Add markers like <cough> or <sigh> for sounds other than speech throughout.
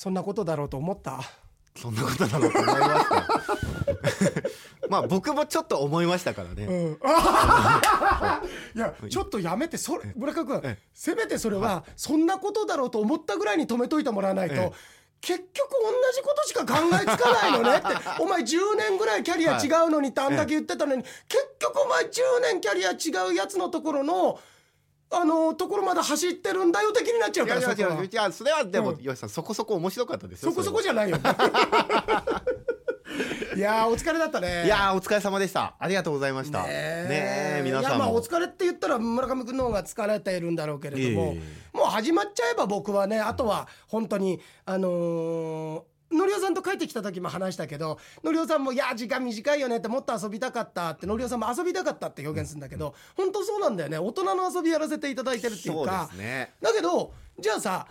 そんなことだろうと思った？そんなことだろうと思いました。<laughs> まあ僕もちょっと思いましたからね、うん、<laughs> いやちょっとやめてそれ村上君えせめてそれはそんなことだろうと思ったぐらいに止めといてもらわないと、ええ。結局同じことしか考えつかないのねって。<laughs> お前10年ぐらいキャリア違うのにってあんだけ言ってたのに、結局お前10年キャリア違うやつのところのあのところまで走ってるんだよ的になっちゃうからそこは。やいやいやそれはでも、うんよしさんそこそこ面白かったですよそこそこじじゃないよ <laughs> いやーお疲れだったね。いやーお疲れ様でした。ありがとうございました。ねねえ皆いやまあお疲れって言ったら村上君の方が疲れているんだろうけれども、いえ。いもう始まっちゃえば僕はねあとは本当にあのーのりおさんと帰ってきた時も話したけどのりおさんも「いや時間短いよね」ってもっと遊びたかったってのりおさんも遊びたかったって表現するんだけど、本当そうなんだよね。大人の遊びやらせていただいてるっていうそうでかすね。だけどじゃあさ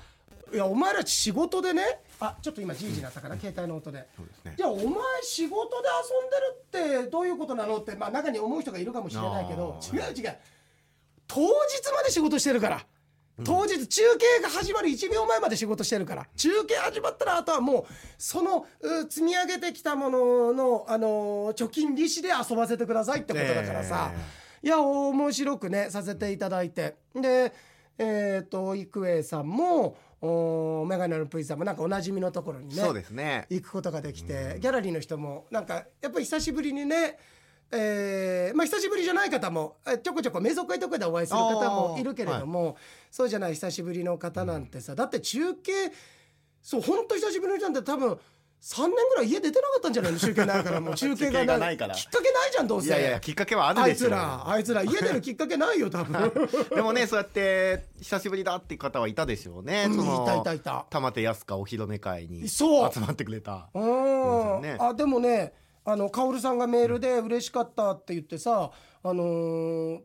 いやお前ら仕事でねあちょっと今じいじになったかな携帯の音で。そうですね。じゃあお前仕事で遊んでるってどういうことなのってまあ中に思う人がいるかもしれないけど違う違う。当日まで仕事してるから当日中継が始まる1秒前まで仕事してるから。中継始まったらあとはもうそのう積み上げてきたものの、あのー貯金利子で遊ばせてくださいってことだからさ、いや面白くねさせていただいて。でえっ、と郁恵さんもおメガネのプイさんもなんかおなじみのところにねそうですね。行くことができて、ギャラリーの人もなんかやっぱり久しぶりにねえーまあ久しぶりじゃない方もえちょこちょこ瞑想会とかでお会いする方もいるけれども、そうじゃない久しぶりの方なんてさ、だって中継そう本当久しぶりの人なんて多分3年ぐらい家出てなかったんじゃないの？中継ないからもう。<laughs> 中継がないから。きっかけないじゃんどうせ。いやいやきっかけはあるあいつでしょらあいつら家出るきっかけないよ多分。<laughs> でもねそうやって久しぶりだっていう方はいたでしょうね、うんそのいたいたいた。玉手康香お披露目会に集そう。まってくれた。うん、ね。あでもねあの薫さんがメールで嬉しかったって言ってさ、あのー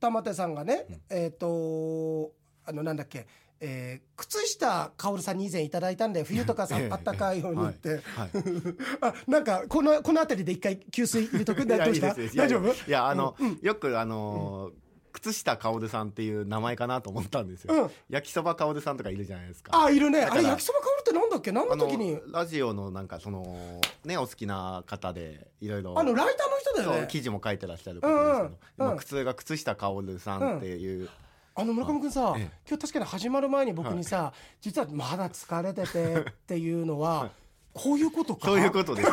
玉手さんがね、えっ、とあのなんだっけ、えー靴下薫さんに以前いただいたんで冬とかさええ。あったかいようにって、はい。<laughs> あなんかこのこの辺りで一回給水入れとく？んだど大丈夫？いやあの、よくあのー靴下薫さんっていう名前かなと思ったんですよ、うん。焼きそば薫さんとかいるじゃないですか。あいるね。だからあれ焼きそば薫ってなんだっけ？何のあの時にラジオのなんかそのねお好きな方でいろいろあのライターの人だよね。そう記事も書いてらっしゃる方ですけど、うん。うん。今靴が靴下薫さんっていう、あの村上君さ、ええ。今日確かに始まる前に僕にさ、実はまだ疲れててっていうのは、こういうことか？そういうことです。<laughs>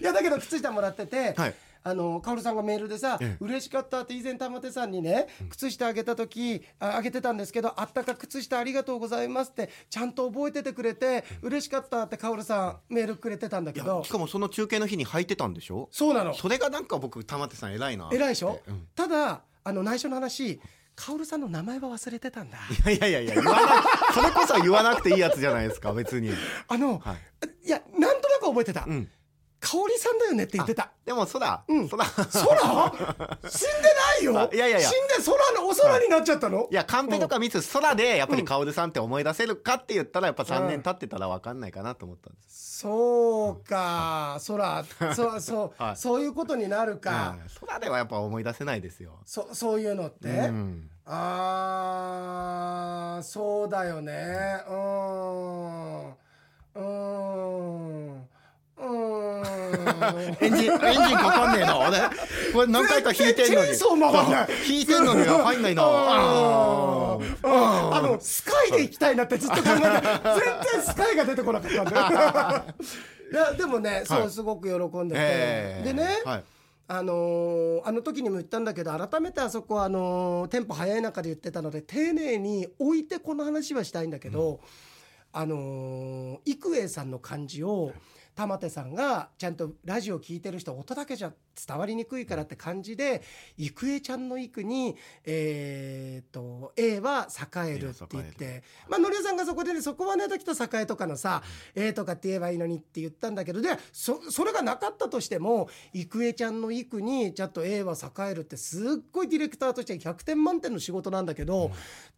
いやだけど靴下もらってて、はいあのカオルさんがメールでさ、ええ。嬉しかったって以前玉手さんにね靴下あげた時ああげてたんですけどあったか靴下ありがとうございますってちゃんと覚えててくれて嬉しかったってカオルさんメールくれてたんだけど。しかもその中継の日に履いてたんでしょ？そうなの。それがなんか僕玉手さん偉いな偉いでしょ、うん。ただあの内緒の話カオルさんの名前は忘れてたんだ。いやいやいやいや言わない。それこそ言わなくていいやつじゃないですか別に。あの、、はいやなんとなく覚えてた、うん香織さんだよねって言ってた。でもそら、うん。そら空？死んでないよ？あ <laughs> いやいやいや。死んで空のお空になっちゃったの？いやカンペとか見つつ空でやっぱり薫さんって思い出せるかって言ったらやっぱ3年経ってたら分かんないかなと思ったんです、そうか。空そう <laughs> そう、はい。そういうことになるか、うん。空ではやっぱ思い出せないですよ、そそういうのって、うん。あーそうだよね。うんうん。うんエンジンエンジンかかんねえな俺これ何回か弾いてんのに。全然チェーンソー回んない。そう弾いてんのに入んないな。あー。ああのスカイで行きたいなってずっと考えて全然スカイが出てこなかったんだよ。い。やでもね、そうすごく喜んでて、ええ。でね、はい。あのーあの時にも言ったんだけど改めてあそこはあのーテンポ早い中で言ってたので丁寧に置いてこの話はしたいんだけど、あのー郁恵さんの漢字を玉手さんがちゃんとラジオ聞いてる人音だけじゃ伝わりにくいからって感じで郁恵ちゃんの育にえー、と A は栄えるって言ってまあのりおさんがそこでねそこはね時と栄とかのさ A とかって言えばいいのにって言ったんだけどでそそれがなかったとしても郁恵ちゃんの育にちゃんと A は栄えるってすっごいディレクターとして100点満点の仕事なんだけど、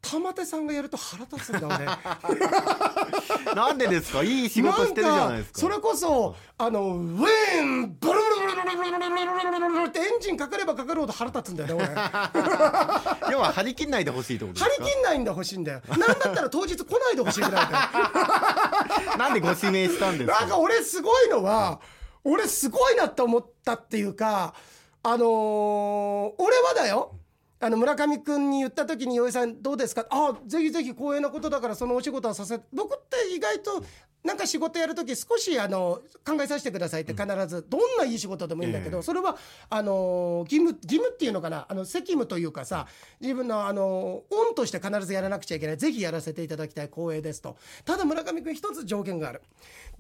玉手さんがやると腹立つんだ俺。なんでですかいい仕事してるじゃないですかそれこそそうあのウェーンブルブルブルブってエンジンかかればかかるほど腹立つんだよね俺要は張り切んないでほしいってことです張かり切んないんでほしいんだよなんだったら当日来ないでほしいぐらいだよなんでご指名したんですかなんか俺すごいのは俺すごいなって思ったっていうかあのー俺はだよあの村上君に言った時に「洋江さんどうですか?」あぜひぜひ光栄なことだからそのお仕事はさせ僕って意外となんか仕事やる時少しあの考えさせてくださいって必ず、どんないい仕事でもいいんだけど、ええ。それはあの義務義務っていうのかな？あの責務というかさ自分のあの恩として必ずやらなくちゃいけない。ぜひやらせていただきたい。光栄ですと。ただ村上君一つ条件がある。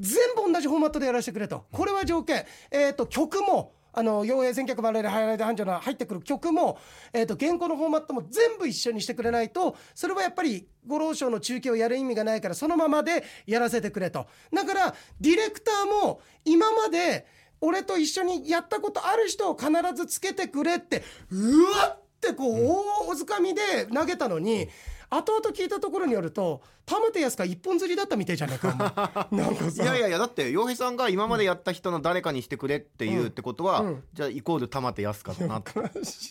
全部同じフォーマットでやらせてくれと。これは条件。えっ、と曲もあの傭兵千客万来でハイライト繁盛の入ってくる曲も、えー、と原稿のフォーマットも全部一緒にしてくれないとそれはやっぱり五郎賞の中継をやる意味がないからそのままでやらせてくれと。だからディレクターも今まで俺と一緒にやったことある人を必ずつけてくれってうわってこう大お掴みで投げたのに後々聞いたところによると玉手康か一本釣りだったみたいじゃないか <laughs> なんかさ。いやいやいやだって洋平さんが今までやった人の誰かにしてくれっていうってことは、うん。じゃあイコール玉手康かだなって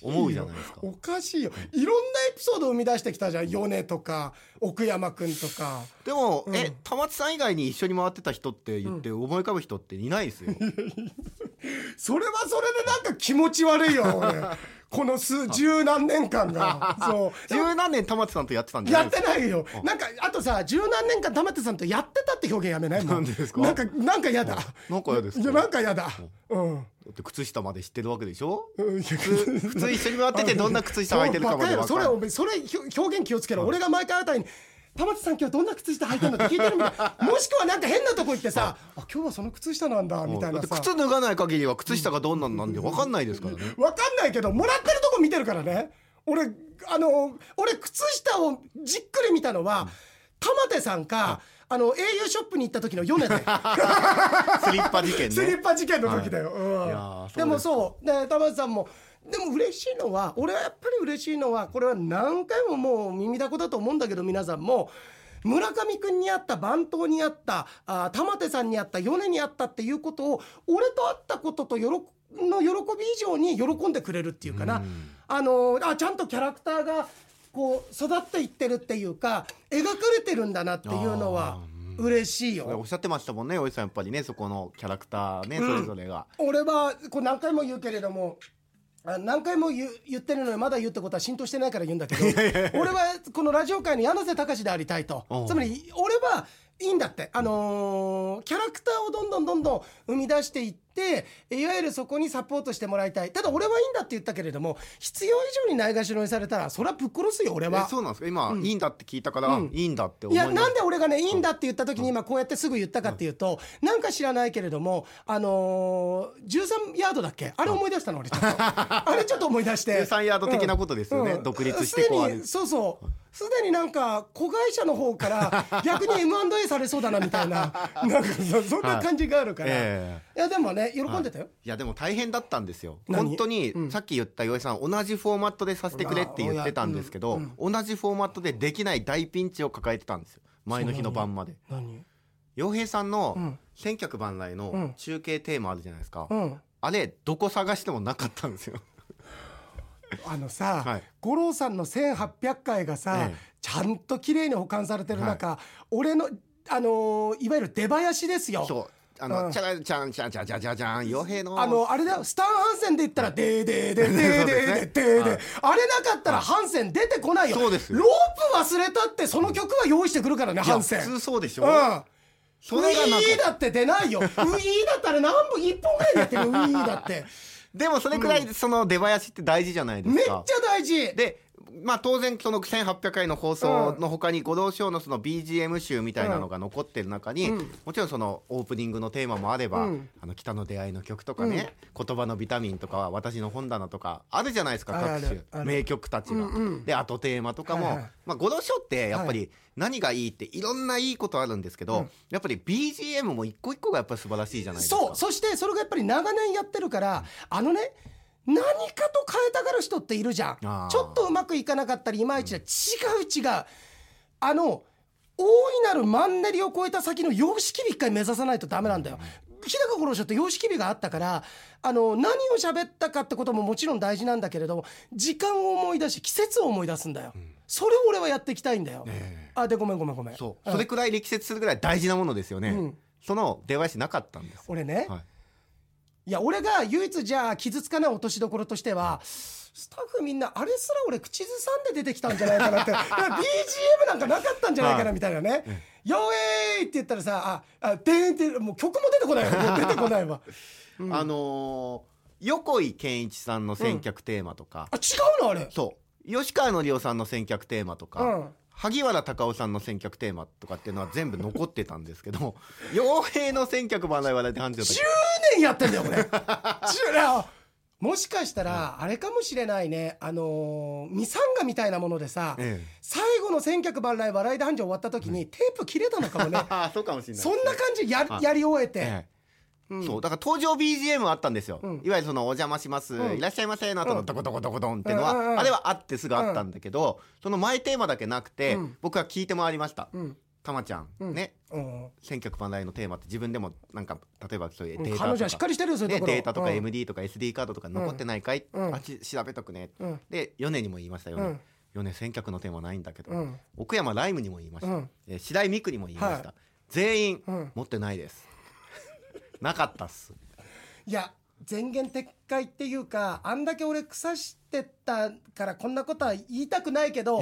思うじゃないですか。おかしいよ。いろんなエピソードを生み出してきたじゃん米とか奥山くんとか。でも、うん。え玉津さん以外に一緒に回ってた人って言って思い浮かぶ人っていないですよ、<laughs> それはそれでなんか気持ち悪いよ俺この数十何年間が。<laughs> そう。十何年玉津さんとやってたんじゃやってないよ。なんかあとさ十何年間玉手さんとやってたって表現やめないもなんでですか？なんかなんかやだ。なんか嫌ですなんかやだ。うん。だって靴下まで知ってるわけでしょ？うん。普通一緒に回っててどんな靴下履いてるかまで分かるそれそれ表現気をつけろ、俺が毎回あたりに玉田さん今日どんな靴下履いてるのって聞いてるみたい。な <laughs> もしくはなんか変なとこ行ってさあ今日はその靴下なんだみたいなさ。靴脱がない限りは靴下がどんなんなんで分かんないですからね、わかんないけどもらってるとこ見てるからね。俺あの俺靴下をじっくり見たのは玉手さんか、あの au ショップに行った時の米で。<laughs> スリッパ事件スリねッパ事件の時だよ、うん。いうですでもそう。で玉田さんもでも嬉しいのは俺はやっぱり嬉しいのはこれは何回ももう耳だこだと思うんだけど皆さんも。村上君に会った番頭に会ったあ玉手さんに会った米に会ったっていうことを俺と会ったことと喜の喜び以上に喜んでくれるっていうかな、うん。あのあちゃんとキャラクターがこう育っていってるっていうか描かれてるんだなっていうのは嬉しいよ。おっしゃってましたもんねおじさんやっぱりねそこのキャラクターね、それぞれが。俺はこう何回も言うけれどもあ何回も言ってるのにまだ言うってことは浸透してないから言うんだけど俺はこのラジオ界の柳瀬隆でありたいと。つまり俺はいいんだって。あのーキャラクターをどんどんどんどん生み出していっていわゆるそこにサポートしてもらいたい。ただ俺はいいんだって言ったけれども必要以上にないがしろにされたらそれはぶっ殺すよ俺えは。そうなんですか？今、いいんだって聞いたから、うん。いいんだって思いいやなんで俺がねいいんだって言った時に今こうやってすぐ言ったかっていうとなんか知らないけれどもあのー、13ヤードだっけ？あれ思い出したの俺ちょっと。あれちょっと思い出して。<laughs> 13ヤード的なことですよね。独立してこうそうそうすでになんか子会社の方から <laughs> 逆に M&A されそうだなみたいななんかそそんな感じがあるから、えいやでもね喜んでたよ、いやでも大変だったんですよ。何？本当に、うん。さっき言った岩井さん同じフォーマットでさせてくれって言ってたんですけど、同じフォーマットでできない大ピンチを抱えてたんですよ。前の日の晩まで。何？洋平さんのうん「千客万来」うん。の中継テーマあるじゃないですか、うん。あれどこ探してもなかったんですよあのさ、はい、五郎さんの1800回がさ、ええ、ちゃんと綺麗に保管されてる中、はい、俺のあのー、いわゆる出囃子ですよ。そうあの、チャチャチャチャチャチャン、傭兵の。あの、あれだよ、スタンハンセンで言ったら、でーでーでーでーでーでーでーあれなかったら、ハンセン出てこないよ。そうです。ロープ忘れたって、その曲は用意してくるからね、ハンセン。普通そうでしょ。うん。それがウィーだって出ないよ。ウィーだったら何分、1本ぐらいでやってる、ウィーだって。でもそれくらいその出囃子って大事じゃないですめっちゃか、大事。でまあ当然その1800回の放送の他に五道賞のその BGM 集みたいなのが残ってる中に、うん。もちろんそのオープニングのテーマもあれば、うん。あの北の出会いの曲とかね、言葉のビタミンとかは私の本棚とかあるじゃないですか各種。名曲たちが。うんうん。であとテーマとかも、はいはい。まあ五道賞ってやっぱはり何がいいっていろんないいことあるんですけど、うん。やっぱり BGM も一個一個がやっぱり素晴らしいじゃないですか。そう。そしてそれがやっぱり長年やってるからあのね何かと変えたがる人っているじゃん。ちょっとうまくいかなかったりいまいちだ、違う違う。あの大いなるマンネリを超えた先の様式美一回目指さないとダメなんだよ。日高五郎賞って様式美があったからあの何を喋ったかってことももちろん大事なんだけれども時間を思い出し季節を思い出すんだよ、それを俺はやっていきたいんだよ、え。あでごめんごめんごめん。そう。それくらい力説するぐらい大事なものですよね、うん。その出囃子なかったんです俺ね、はいいや俺が唯一じゃあ傷つかない落としどころとしてはスタッフみんなあれすら俺口ずさんで出てきたんじゃないかなって。<laughs> BGM なんかなかったんじゃないかなはいみたいなね「よえーい!」って言ったらさ「ああでーん」ってもう曲も出てこないよ。もう出てこないわ。<laughs> あのー横井健一さんの選曲テーマとか、あ違うのあれ。そう。吉川のりおさんの選曲テーマとか、うん萩原隆夫さんの選曲テーマとかっていうのは全部残ってたんですけど <laughs> 傭兵の選曲番来話題で判定だ10年やってんだよ俺10 <laughs> 年。もしかしたらあれかもしれないね。あのーミサンガみたいなものでさ、ええ。最後の千客万来笑いで繁盛終わった時にテープ切れたのかもね。<laughs> そうかもしれない。そんな感じやはい。やり終えて、ええうん。そうだから登場 BGM あったんですよ、うん。いわゆるその「お邪魔します、うん。いらっしゃいませ」の後のドコドコドコドンっていうのは、あれはあってすぐあったんだけど、その前テーマだけなくて、うん。僕は聞いて回りました。うん「たまちゃん、うん。ね。う。ん選曲万来のテーマって自分でもなんか例えばそういうデータとか、しっかりしてるよデータとかうん。MD とか SD カードとか残ってないかい、うん。あち調べとくね、うん。で米にも言いましたよねうん。米選曲のテーマないんだけど、うん。奥山ライムにも言いました、うん。えー白井美久にも言いました、は全員、うん。持ってないですなかったっす。いや前言撤回っていうかあんだけ俺腐してたからこんなことは言いたくないけど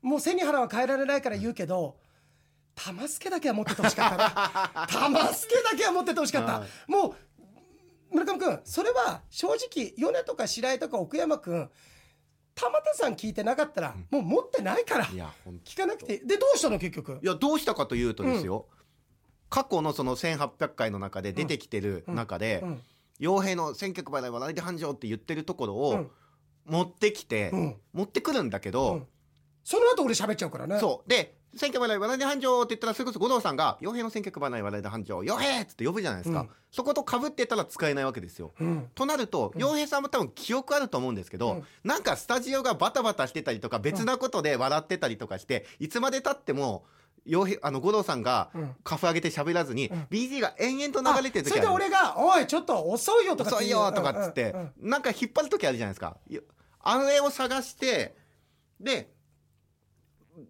もう背に腹は変えられないから言うけど玉助だけは持っててほしかった。な <laughs> 玉助だけは持っててほしかった、はいもう村上君それは正直米とか白井とか奥山君玉手さん聞いてなかったらもう持ってないから。いや本当聞かなくてでどうしたの結局？いやどうしたかというとですよ、過去のその1800回の中で出てきてる中で、うん。傭兵の選曲払いは来で繁盛って言ってるところをうん。持ってきて、うん。持ってくるんだけうどん、その後俺喋っちゃうからね。そう。で選挙払い笑いで繁盛って言ったらそれこそ五郎さんが傭兵の選曲払い笑いで繁盛傭兵っつって呼ぶじゃないですか、うん。そこと被ってたら使えないわけですよ。うん。となると傭兵さんも多分記憶あると思うんですけど、うん。なんかスタジオがバタバタしてたりとか別なことで笑ってたりとかして、いつまでたっても傭兵あの五郎さんがうん。カフ上げて喋らずに、ん。BG が延々と流れてる時あそれで俺が「おいちょっと遅いよ」とか遅いよとかっつって、うんうん。うんなんか引っ張る時あるじゃないですか。あれを探してで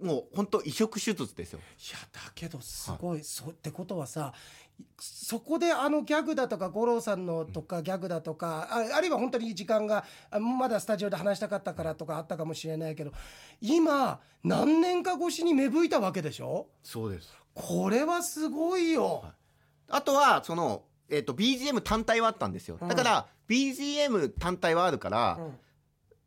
もう本当移植手術ですよ。いやだけどすごい、そうってことはさそこであのギャグだとか五郎さんのとかギャグだとかああるいは本当に時間があまだスタジオで話したかったからとかあったかもしれないけど今何年か越しに芽吹いたわけでしょ？そうです。これはすごいよ。あとはその、えっと BGM 単体はあったんですよ。うん。だから BGM 単体はあるから、うん。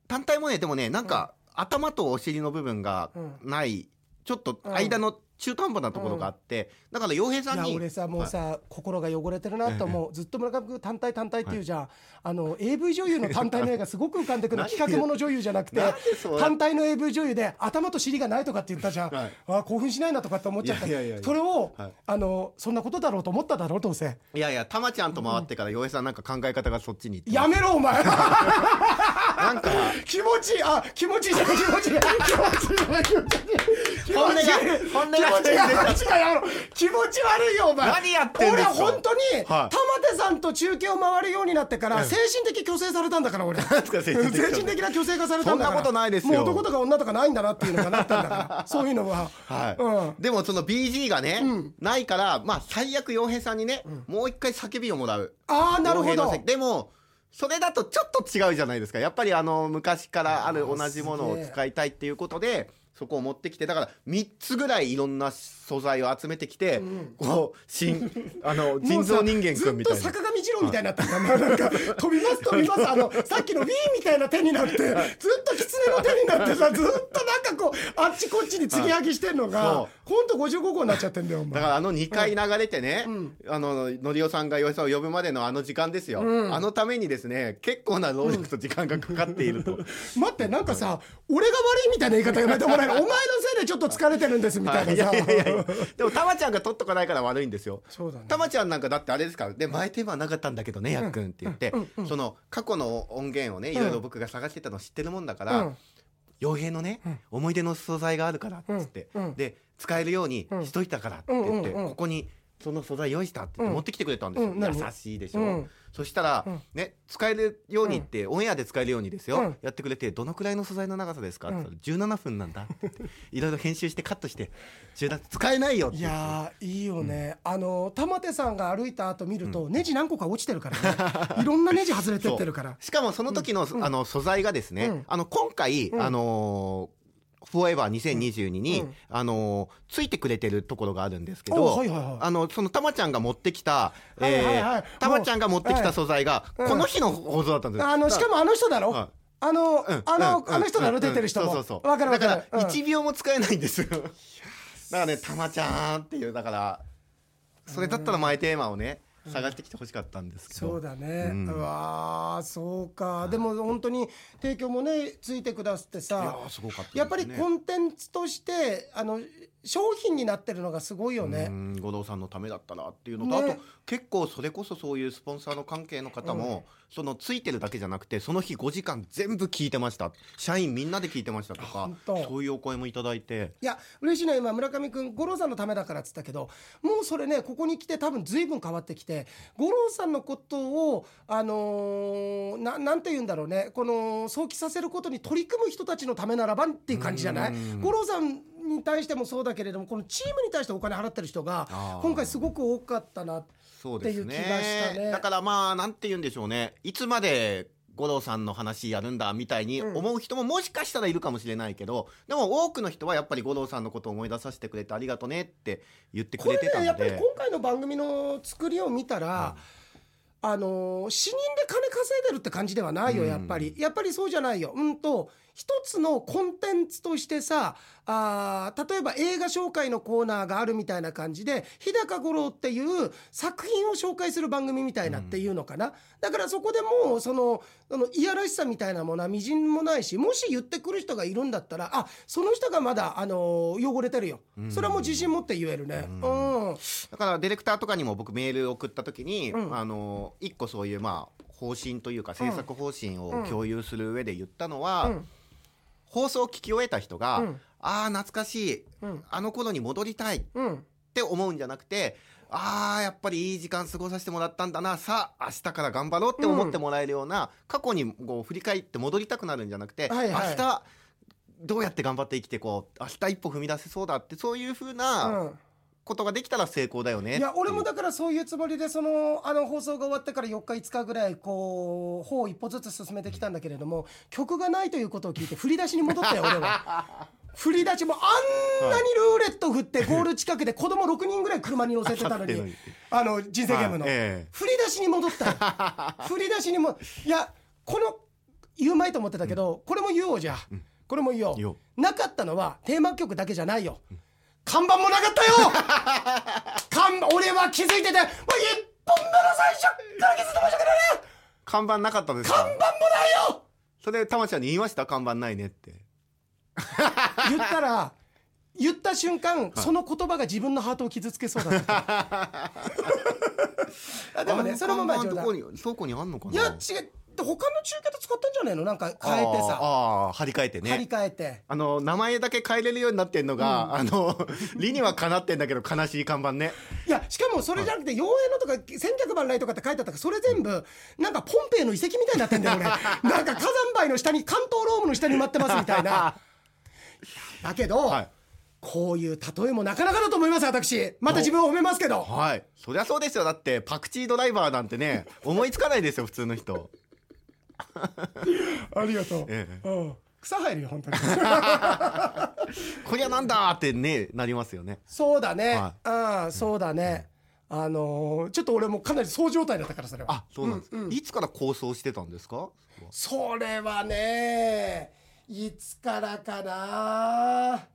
単体もねでもねなんか、頭とお尻の部分がない、ちょっと間の中途半端なところがあって、だから洋平さんに俺さもうさ、心が汚れてるなと思う、ずっと村上君単体単体って言うじゃん、あの AV 女優の単体の絵がすごく浮かんでくる。<laughs> 何企画もの女優じゃなくて単体の AV 女優で頭と尻がないとかって言ったじゃん、はい。あ興奮しないなとかって思っちゃった。それを、はい。あのそんなことだろうと思っただろうどうせ。いやいやたまちゃんと回ってから洋平さんなんか考え方がそっちにやめろお前。<laughs> なんか気持ちいいあ気持ちいいじゃん <laughs> 気持ちいい。気持ちいい気持ちいい。気持ちいい気持ち悪いよお前。<laughs> 何やってんですか？俺本当に、はい。玉手さんと中継を回るようになってから精神的虚勢されたんだから俺。<laughs> 精神的な虚勢化されたんだから。そんなことないですよ。もう男とか女とかないんだなっていうのがなったんだから。<laughs> そういうのは。はい。うん。でもその BG がね、うん。ないからまあ最悪洋平さんにね、もう一回叫びをもらう。ああなるほど。せでもそれだとちょっと違うじゃないですか。やっぱりあの昔からある同じものを使いたいっていうことでそこを持ってきてだから3つぐらいいろんな素材を集めてきて、こう新 <laughs> あの人造人間くんみたいな坂上二郎みたいになったんだななんか飛びます飛びます。あの <laughs> さっきの Wii みたいな手になってずっと狐の手になってさずっとなんかこうあっちこっちに継ぎはぎしてんのがそほんと55号になっちゃってんだよお前。だからあの2回流れてね、あののりおさんが洋平さんを呼ぶまでのあの時間ですよ、あのためにですね結構な労力と時間がかかっていると、待ってなんかさ俺が悪いみたいな言い方やめてもらえる？お前のせいでちょっと疲れてるんですみたいなさ。いやいやいやいやでもたまちゃんが取っとかないから悪いんですよ。そうだね。たまちゃんなんかだってあれですか？らで前テーなかったんだけどねやっくんって言って、その過去の音源をねいろいろ僕が探してたの知ってるもんだから、うん。傭兵のね、思い出の素材があるからっつって、で使えるようにしといたからって言って、ここにその素材用意したって持ってきてくれたんですよ、優しいでしょ、うんそしたら、うん。ね使えるようにって、オンエアで使えるようにですよ、うん。やってくれてどのくらいの素材の長さですか？って言ったら17分なんだって。<laughs> いろいろ編集してカットして17使えないよって。いやーいいよね、あの玉手さんが歩いた後見ると、ネジ何個か落ちてるからね。<laughs> いろんなネジ外れてってるから。しかもその時の,、あの素材がですね、うん。あの今回、うん。あのーフォーエバー2022に、うん。あのーついてくれてるところがあるんですけど、おはいはいはい。あのそのたまちゃんが持ってきた、はいはいはいえーたまちゃんが持ってきた素材が、うん。この日の放送だったんです。よあのしかもあの人だろ、はいあの、うん。あの、うん。あの人だろ、うん出てる人も。そうそうそう。わかるわかる。だからうん。1秒も使えないんですよ。だからねたまちゃんっていうだからそれだったらマイテーマをね探してきてほしかったんですけど。そうだね、うん。うわーそうか。でも本当に提供もねついてくださってさーすごかったやっぱりコンテンツとしてあの商品になってるのがすごいようね。ん五郎さんのためだったなっていうのと、ね。あと結構それこそそういうスポンサーの関係の方も、そのついてるだけじゃなくてその日5時間全部聞いてました。社員みんなで聞いてましたとかそういうお声もいただいて。いや嬉しいのは今村上君五郎さんのためだからっつったけどもうそれねここに来て多分随分変わってきて五郎さんのことをあのーななんて言うんだろうねこの想起させることに取り組む人たちのためならばっていう感じじゃない？うん。五郎さんに対してもそうだけれどもこのチームに対してお金払ってる人が今回すごく多かったなそうですっていう気がしたね。だからまあなんて言うんでしょうね。いつまで五郎さんの話やるんだみたいにうん。思う人ももしかしたらいるかもしれないけど、でも多くの人はやっぱり五郎さんのことを思い出させてくれてありがとねって言ってくこれれてたのねやっぱり今で。回の番組の作りを見たら、あのー死人で金稼いでるって感じではないようんやっぱり、やっぱりそうじゃないよ。うんと一つのコンテンツとしてさあー例えば映画紹介のコーナーがあるみたいな感じで日高五郎っていう作品を紹介する番組みたいなっていうのかな、だからそこでもうそのそのいやらしさみたいなものはみじんもないしもし言ってくる人がいるんだったらあその人がまだ、あのー汚れてるよ、うん。それはもう自信持って言えるね。うん。だからディレクターとかにも僕メール送った時に、うん。あの一個そういうまあ方針というか制作方針を共有する上で言ったのは、うん放送を聞き終えた人が、うん。ああ懐かしい。うん。あの頃に戻りたい。っうん。て思うんじゃなくてあーやっぱりいい時間過ごさせてもらったんだな。さあ明日から頑張ろうって思ってもらえるような、過去にこう振り返って戻りたくなるんじゃなくて、はいはい。明日どうやって頑張って生きてこう明日一歩踏み出せそうだってそういうふうなうんことができたら成功だよねいや俺もだからそういうつもりでそのあの放送が終わってから4日5日ぐらいこう方を一歩ずつ進めてきたんだけれども曲がないということを聞いて振り出しに戻ったよ俺は。<laughs> 振り出しもあんなにルーレット振ってゴール近くで子供6人ぐらい車に乗せてたのにあの人生ゲームの。振り出しに戻った。よ <laughs> 振り出しにもいやこの言うまいと思ってたけどこれも言おうじゃあ。これも言おう。なかったのはテーマ曲だけじゃないよ看板もなかったよ！<laughs> 看板俺は気づいててもう一本目の最初から気づいてましたけどね！看板なかったですか？看板もないよ！それたまちゃんに言いました？看板ないねって。<laughs> 言ったら言った瞬間、その言葉が自分のハートを傷つけそうだった。<laughs> あでもねそれもまあどこに倉庫にあんのかな？いや違う他の中継で使ったんじゃないの？なんか変えてさ。あーあー張り替えて張りね替えて。あの名前だけ変えれるようになってんのが、あの <laughs> 理にはかなってんだけど悲しい看板ね。いやしかもそれじゃなくて「妖艶の」とか「千客万来」とかって書いてあったからそれ全部なんかポンペイの遺跡みたいになってんだよ俺。<laughs> なんか火山灰の下に関東ロームの下に埋まってますみたいな。<laughs> だけど、はい。こういう例えもなかなかだと思います私。また自分を褒めますけど。はい。そりゃそうですよ。だってパクチードライバーなんてね思いつかないですよ普通の人 <laughs> ありがとう、ええ。うん、草生えるよ本当に。<laughs> こりゃなんだってねなりますよね。そうだね、はああそうだね、あのーちょっと俺もかなりそう状態だったからそれは。あそうなんです、いつから構想してたんですか？それはねいつからかな？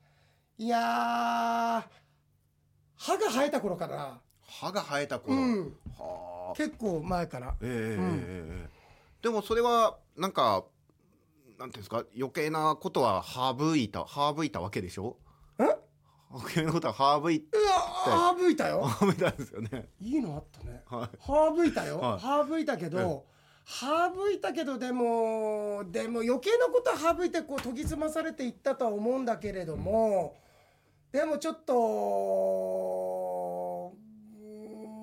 いやー歯が生えた頃かな。歯が生えた頃、うん。はあ。結構前から。ええうんええでもそれはなんかなんていうんですか？余計なことは省いた省いたわけでしょ？え？余計なことは省いいや省いたよ。省いたんですよね。いいのあったね。はい。省いたよ、はい。省いたけど、省いたけどでもでも余計なことは省いてこう研ぎ澄まされていったとは思うんだけれども、でもちょっと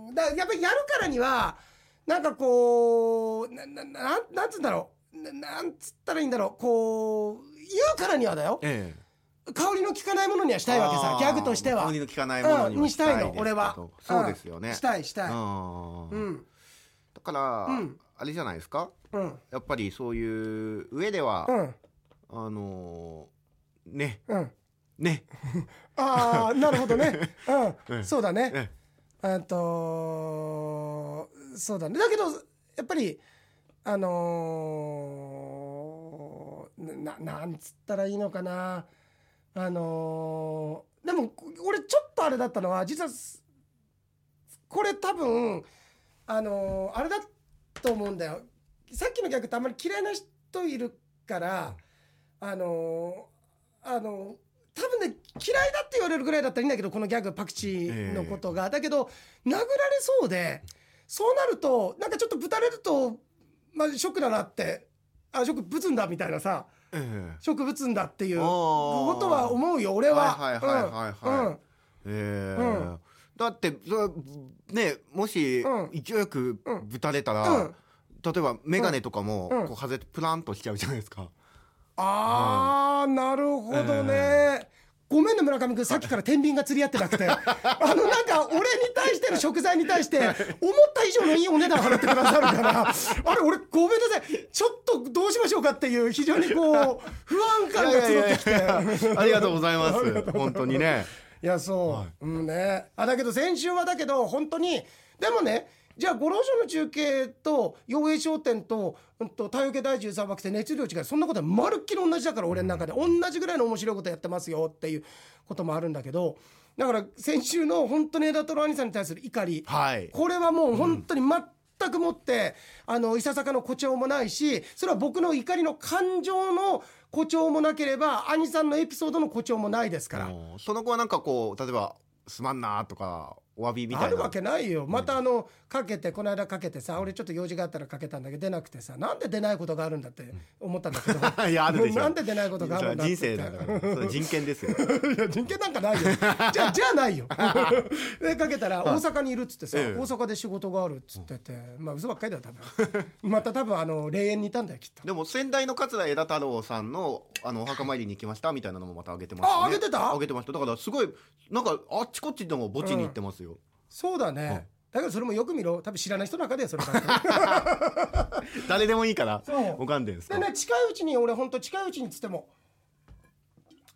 うだやっぱりやるからにはなんかこうなななんなんつうんだろう。ななんつったらいいんだろう。こう言うからにはだよ。え香りの効かないものにはしたいわけさ。ギャグとしては。香りの効かないものにしたいの。俺は。そうですよね。んしたいしたい。うん。うん。だから、うん。あれじゃないですか？うん。やっぱりそういう上では、うん。あのーね。うん。ね。<laughs> ああなるほどね。<laughs> うええ。んそうだね。ええ。っとそうだね。だけどやっぱりあのーななんつったらいいのかな。あのーでも俺ちょっとあれだったのは実はすこれ多分あのーあれだと思うんだよ。さっきのギャグってあんまり嫌いな人いるからあのーあの多分ね嫌いだって言われるぐらいだったらいいんだけどこのギャグパクチーのことが、だけど殴られそうでそうなるとなんかちょっとぶたれると、まあ、ショックだなって。あショックぶつんだみたいなさ。ええ。ショックぶつんだっていうことは思うよ俺は。はいはいはいはい。はいうん。うん。ええ。うん。だってねもしうん。勢いよくうんぶたれたら、うん。例えば眼鏡とかもうん。こう外れてプランとしちゃうじゃないですか。あーなるほどね。ごめんね村上君。さっきから天秤が釣り合ってなくて。<laughs> あのなんか俺に対しての食材に対して思った以上のいいお値段払ってくださるからあれ俺ごめんなさい。ちょっとどうしましょうかっていう非常にこう不安感が募ってきて。ありがとうございます。<laughs> 本当にね。い。やそう、はいうんね。あだけど先週はだけど本当にでもねじゃあ五郎賞の中継と陽平商店と,、うん、と太陽系第13枠って熱量違いそんなことはまるっきり同じだから俺の中で同じぐらいの面白いことやってますよっていうこともあるんだけどだから先週の本当に枝太郎兄さんに対する怒りはい。これはもう本当に全くもって、あのいささかの誇張もないしそれは僕の怒りの感情の誇張もなければ兄さんのエピソードの誇張もないですから。その後はなんかこう例えばすまんなとかお詫びみたいな。あるわけないよまたあのかけてこの間かけてさ俺ちょっと用事があったらかけたんだけど出なくてさなんで出ないことがあるんだって思ったんだけどいやあるでしょ。なんで出ないことがあるんだって人生だから。それ人権ですよ。<laughs> いや人権なんかないよじゃあじゃあないよ <laughs> でかけたら大阪にいるっつってさ、ええ大阪で仕事があるっつっててまあ嘘ばっかりだよ多分また多分あの霊園にいたんだよきっとでも先代の桂枝太郎さんのあのお墓参りに行きましたみたいなのもまた上げてましたね。あ上げてた？上げてました。だからすごいなんかあっちこっちでも墓地に行ってますよ。そうだね、だけどそれもよく見ろ。多分知らない人の中でよそれ <laughs> 誰でもいいから。そう。わかんないですかで。ね近いうちに俺本当近いうちにっつっても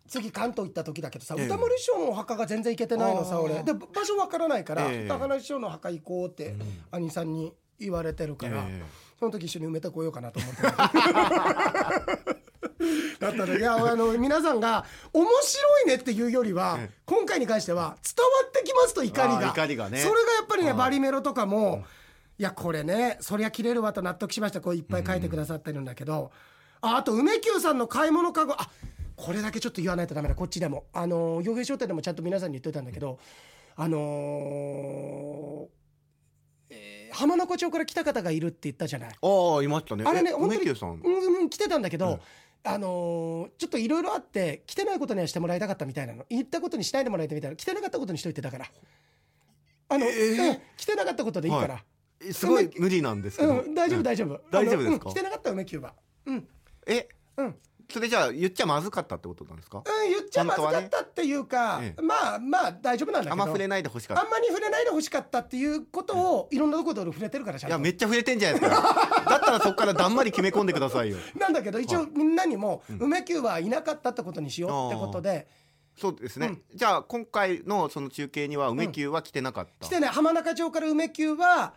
次関東行った時だけどさ、ええ。歌丸師匠のお墓が全然行けてないのさ俺。で場所わからないから、ええ。歌丸師匠の墓行こうって兄さんに言われてるから、ええ。その時一緒に埋めてこようかなと思ってる <laughs> だったらいやあの皆さんが面白いねっていうよりは、ええ。今回に関しては伝わってきますと怒りが。怒りがね。それがやっぱりねはいバリメロとかも、いやこれねそりゃ切れるわと納得しました。こういっぱい書いてくださってるんだけど、ああと梅久さんの買い物かごあこれだけちょっと言わないとダメだ。こっちでも。あの洋平商店でもちゃんと皆さんに言っといたんだけどあのーえー浜名湖町から来た方がいるって言ったじゃない。ああいましたね。あれねえ本当に梅久さん。うんうん来てたんだけど、うんあのーちょっといろいろあって来てないことにはしてもらいたかったみたいなの。言ったことにしないでもらいたいみたいな。来てなかったことにしといてだから。あの、えーうん来てなかったことでいいから、はえすごい無理なんですけど。うん、大丈夫大丈夫、大丈夫ですか？うん来てなかった梅キューバ。うん。え？うんそれじゃあ言っちゃまずかったってことなんですか？うん、言っちゃまずかったっていうか、ねええまあまあ大丈夫なんだけどあんま触れないでほしかったあん。まり触れないでほしかったっていうことをいろんなところで俺触れてるからちゃんといやめっちゃ触れてんじゃないですか。だったらそこからだんまり決め込んでくださいよ。なんだけど一は応みんなにもうん梅キューはいなかったってことにしようってことでそうですね。うんじゃあ今回のその中継には梅キューは来てなかった。来てない浜中町から梅キューは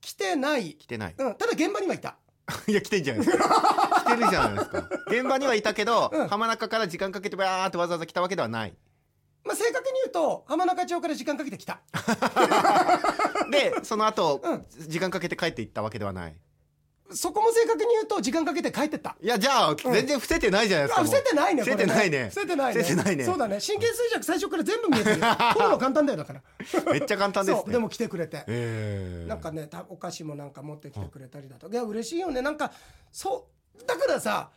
来てない、来てない。うん、ただ現場にはいた <laughs> いや来てんじゃないですか。<laughs> 来てるじゃないですか。現場にはいたけど、うん浜中から時間かけてバーってわざわざ来たわけではない。まあ正確に言うと浜中町から時間かけて来た <laughs> でその後、うん時間かけて帰っていったわけではない。そこも正確に言うと時間かけて帰ってった。いやじゃあ、全然伏せてないじゃないですか。あ伏せてないね伏せてないね。伏せてないね。伏せてないね。そうだね。神経衰弱最初から全部見えてる。よ取るの簡単だよだから。めっちゃ簡単ですね。そう。でも来てくれて。えー。なんかねたお菓子もなんか持ってきてくれたりだといや嬉しいよね。なんかそうだからさ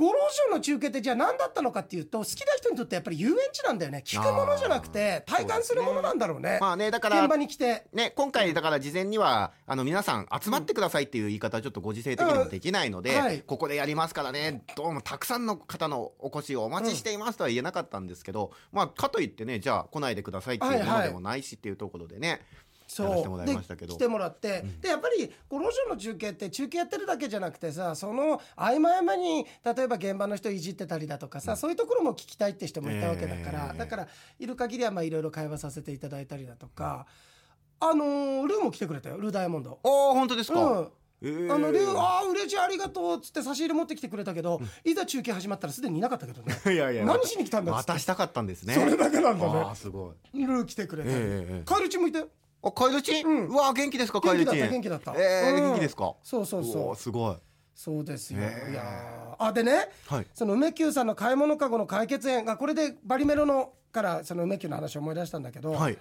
五郎城の中継ってじゃあ何だったのかっていうと好きな人にとってやっぱり遊園地なんだよね。聞くものじゃなくて体感するものなんだろうね。まあねだから現場に来て。ね、今回だから事前にはあの皆さん集まってくださいっていう言い方はちょっとご時世的にもできないので、うんはい。ここでやりますからね。どうもたくさんの方のお越しをお待ちしていますとは言えなかったんですけど、まあかといってねじゃあ来ないでくださいっていうものでもないしっていうところでね、やらせてもらいましたけど。で来てもらって、でやっぱり五郎城の中継って中継やってるだけじゃなくてさその合間合間に例えば現場の人いじってたりだとかさ、そういうところも聞きたいって人もいたわけだから、えーだからいる限りはまあいろいろ会話させていただいたりだとか、あのールーも来てくれたよ。ルーダイヤモンド。おお本当ですか、うん。えーあのルーあー嬉しいありがとうっつって差し入れ持ってきてくれたけど、いざ中継始まったらすでにいなかったけどね。いやいや何しに来たんだっつって。渡したかったんですね。それだけなんだね。あーすごい。ルー来てくれて、ええええカエルチもいたよあカエルチン、うん。うわ元気ですかカエルチン元気だった元気だった。えーうん。元気ですか？そうそうそう。すごい。そうですよ、いやー。あでね、はい。その梅久さんの買い物かごの解決園がこれでバリメロのからその梅久の話を思い出したんだけど、はい。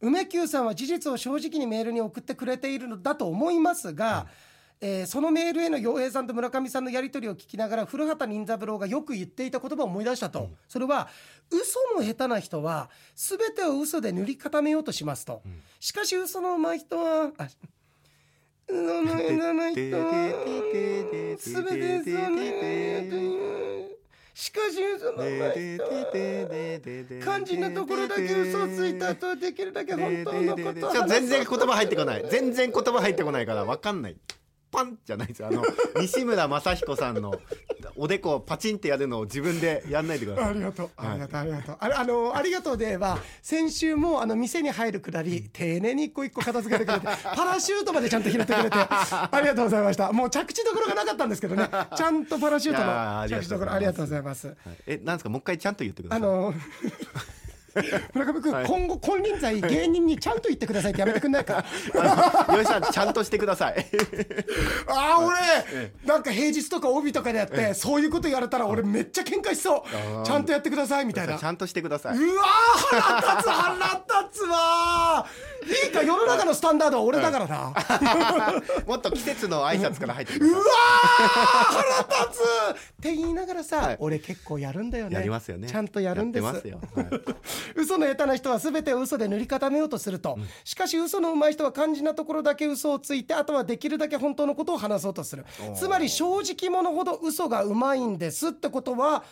梅久さんは事実を正直にメールに送ってくれているのだと思いますが、えーそのメールへの洋平さんと村上さんのやり取りを聞きながら古畑任三郎がよく言っていた言葉を思い出したと、それは嘘の下手な人は全てを嘘で塗り固めようとしますと、しかし嘘の上手い人はあ <laughs> 嘘の下手な人は全て嘘にしかし嘘の上手い人は肝心なところだけ嘘をついた後はできるだけ本当のこと全然言葉入ってこない。全然言葉入ってこないから分かんないパンじゃないですよ。あの <laughs> 西村雅彦さんのおでこをパチンってやるのを自分でやんないでください。ありがとう、はい。ありがとう、ありがとう。あれ、あの、ありがとうでは、先週も、あの、店に入るくだり、丁寧に一個一個片付けてくれて、<laughs> パラシュートまでちゃんと拾ってくれて、<laughs> ありがとうございました。もう着地どころがなかったんですけどね、ちゃんとパラシュートの着地どころ、ありがとうございます。はい。えなんですか？もう一回ちゃんと言ってください。あの、村上君、はい。今後、金輪際芸人にちゃんと言ってくださいってやめてくんないか？<laughs> 吉さんちゃんとしてください。<laughs> ああ、俺、なんか平日とか帯とかでやって、そういうこと言われたら、俺めっちゃ喧嘩しそう。ー。ちゃんとやってください、みたいな。ち。ゃんとしてください。うわー腹立つ腹立つわーいいか世の中のスタンダードは俺だからな、<laughs> もっと季節の挨拶から入ってくださうわー腹立つって言いながらさ、はい。俺結構やるんだよいね。やりますよね。ちゃんとやるんです。やってますよ、はい。<laughs> 嘘の下手な人は全てを嘘で塗り固めようとすると、しかし嘘の上手い人は肝心なところだけ嘘をついてあとはできるだけ本当のことを話そうとする。おー。つまり正直者ほど嘘がうまいんですってことは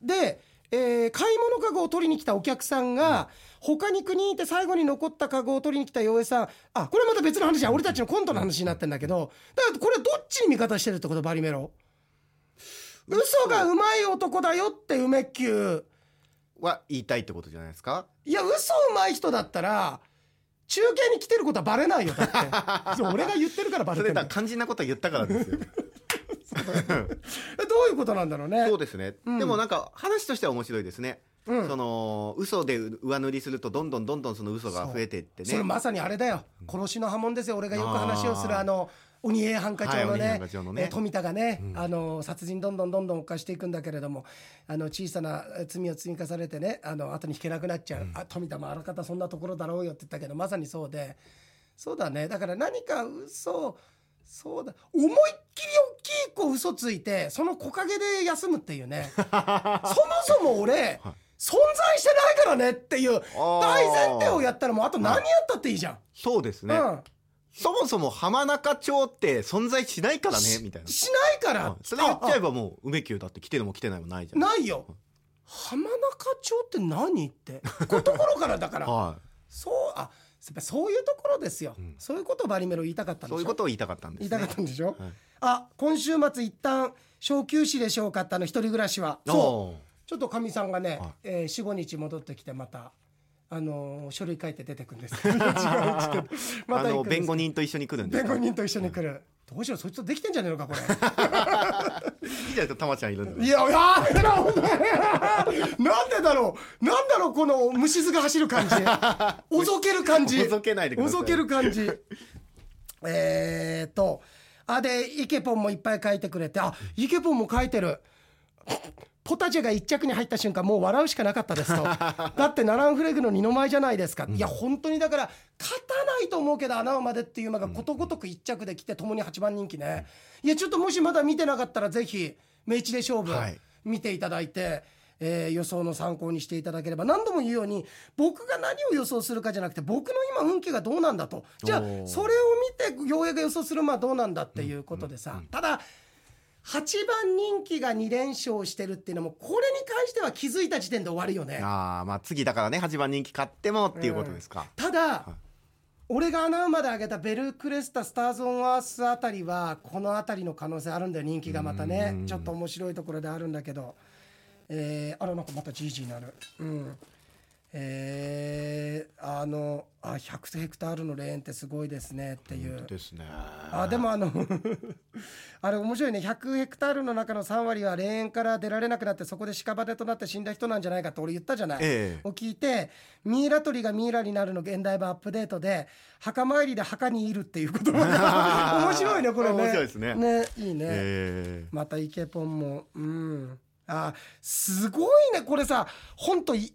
で、えー買い物かごを取りに来たお客さんが、他に国にいて最後に残ったかごを取りに来た洋江さんあこれまた別の話や俺たちのコントの話になってんだけどだからこれどっちに味方してるってことバリメロ？嘘がうまい男だよって梅っきゅうは言いたいってことじゃないですか？いや嘘うまい人だったら中継に来てることはバレないよだって。<laughs> そう俺が言ってるからバレそれてるんだ肝心なことは言ったからですよ。え <laughs> どういうことなんだろうね。そうですね、うん。でもなんか話としては面白いですね、うん。その嘘で上塗りするとどんどんどんどんその嘘が増えていってね。それまさにあれだよ。殺しの波紋ですよ。俺がよく話をするあの鬼平犯科帳のね犯科帳のね。えー富田がね、あの殺人どんどんどんどん犯していくんだけれどもあの小さなえー罪を積み重ねてねあの後に引けなくなっちゃう、あ富田もあらかたそんなところだろうよって言ったけどまさにそうで。そうだね。だから何か嘘そうだ。思いっきり大きい子嘘ついてその木陰で休むっていうね。<laughs> そもそも俺、存在してないからねっていう大前提をやったらもうあと何やったっていいじゃん。そうですね、うん。そもそも浜中町って存在しないからねみたいな。しないから、はい。それ言っちゃえばばもう梅宮だって来てるも来てないもないじゃん。ないよ。浜中町って何って？こういうところからだから。<laughs> はそうあやっぱそういうところですよ、ん。そういうことをバリメロ言いたかったんでしょ？いそういうことを言いたかったんです、ね、言いたかったんでしょ、はい。あ今週末一旦小休止でしょうかってあの一人暮らしは。そう。おちょっとかみさんがね、はい。えー、45日戻ってきてまたあのー書類書いて出てくんです。<laughs> <laughs> まあのた弁護人と一緒に来るんですか？弁護人と一緒に来る、どうしようそいつとできてんじゃねえのかこれ。いいじゃないですかたまちゃんいるんでいややめろお前なんでだろう。なんだろうこの虫唾が走る感じ。<laughs> おぞける感じ。おぞけないでください。おぞける感じ。えーっと。あでイケポンもいっぱい書いてくれて。あイケポンも書いてるポタジェが一着に入った瞬間もう笑うしかなかったですと。<laughs> だってナランフレグの二の舞じゃないですか、いや本当にだから勝たないと思うけど穴馬でっていう馬がことごとく一着で来て共に8番人気ね。いやちょっともしまだ見てなかったらぜひ明治で勝負はい見ていただいて、えー予想の参考にしていただければ。何度も言うように僕が何を予想するかじゃなくて僕の今運気がどうなんだと。じゃあそれを見て陽平が予想する馬はどうなんだっていうことでさ、ただ8番人気が2連勝してるっていうのもこれに関しては気づいた時点で終わるよね。ああまあ次だからね8番人気買ってもっていうことですか、ただ、俺が穴馬で挙げたベルクレスタスターズ・オン・アースあたりはこのあたりの可能性あるんだよ人気がまたね。ちょっと面白いところであるんだけど。えー、あらなんかまたじいじになる。うんえー、あのあ100ヘクタールのレーンってすごいですねっていう。ですね。あでもあの <laughs> あれ面白いね。100ヘクタールの中の3割は霊園から出られなくなってそこで屍となって死んだ人なんじゃないかって俺言ったじゃない、ええ。を聞いてミイラ取りがミイラになるの現代版アップデートで墓参りで墓にいるっていう言葉が <laughs> 面白いねこれね。面白いですね。ねいいね、え。またイケポンも。うん。あすごいねこれさ。ほんとい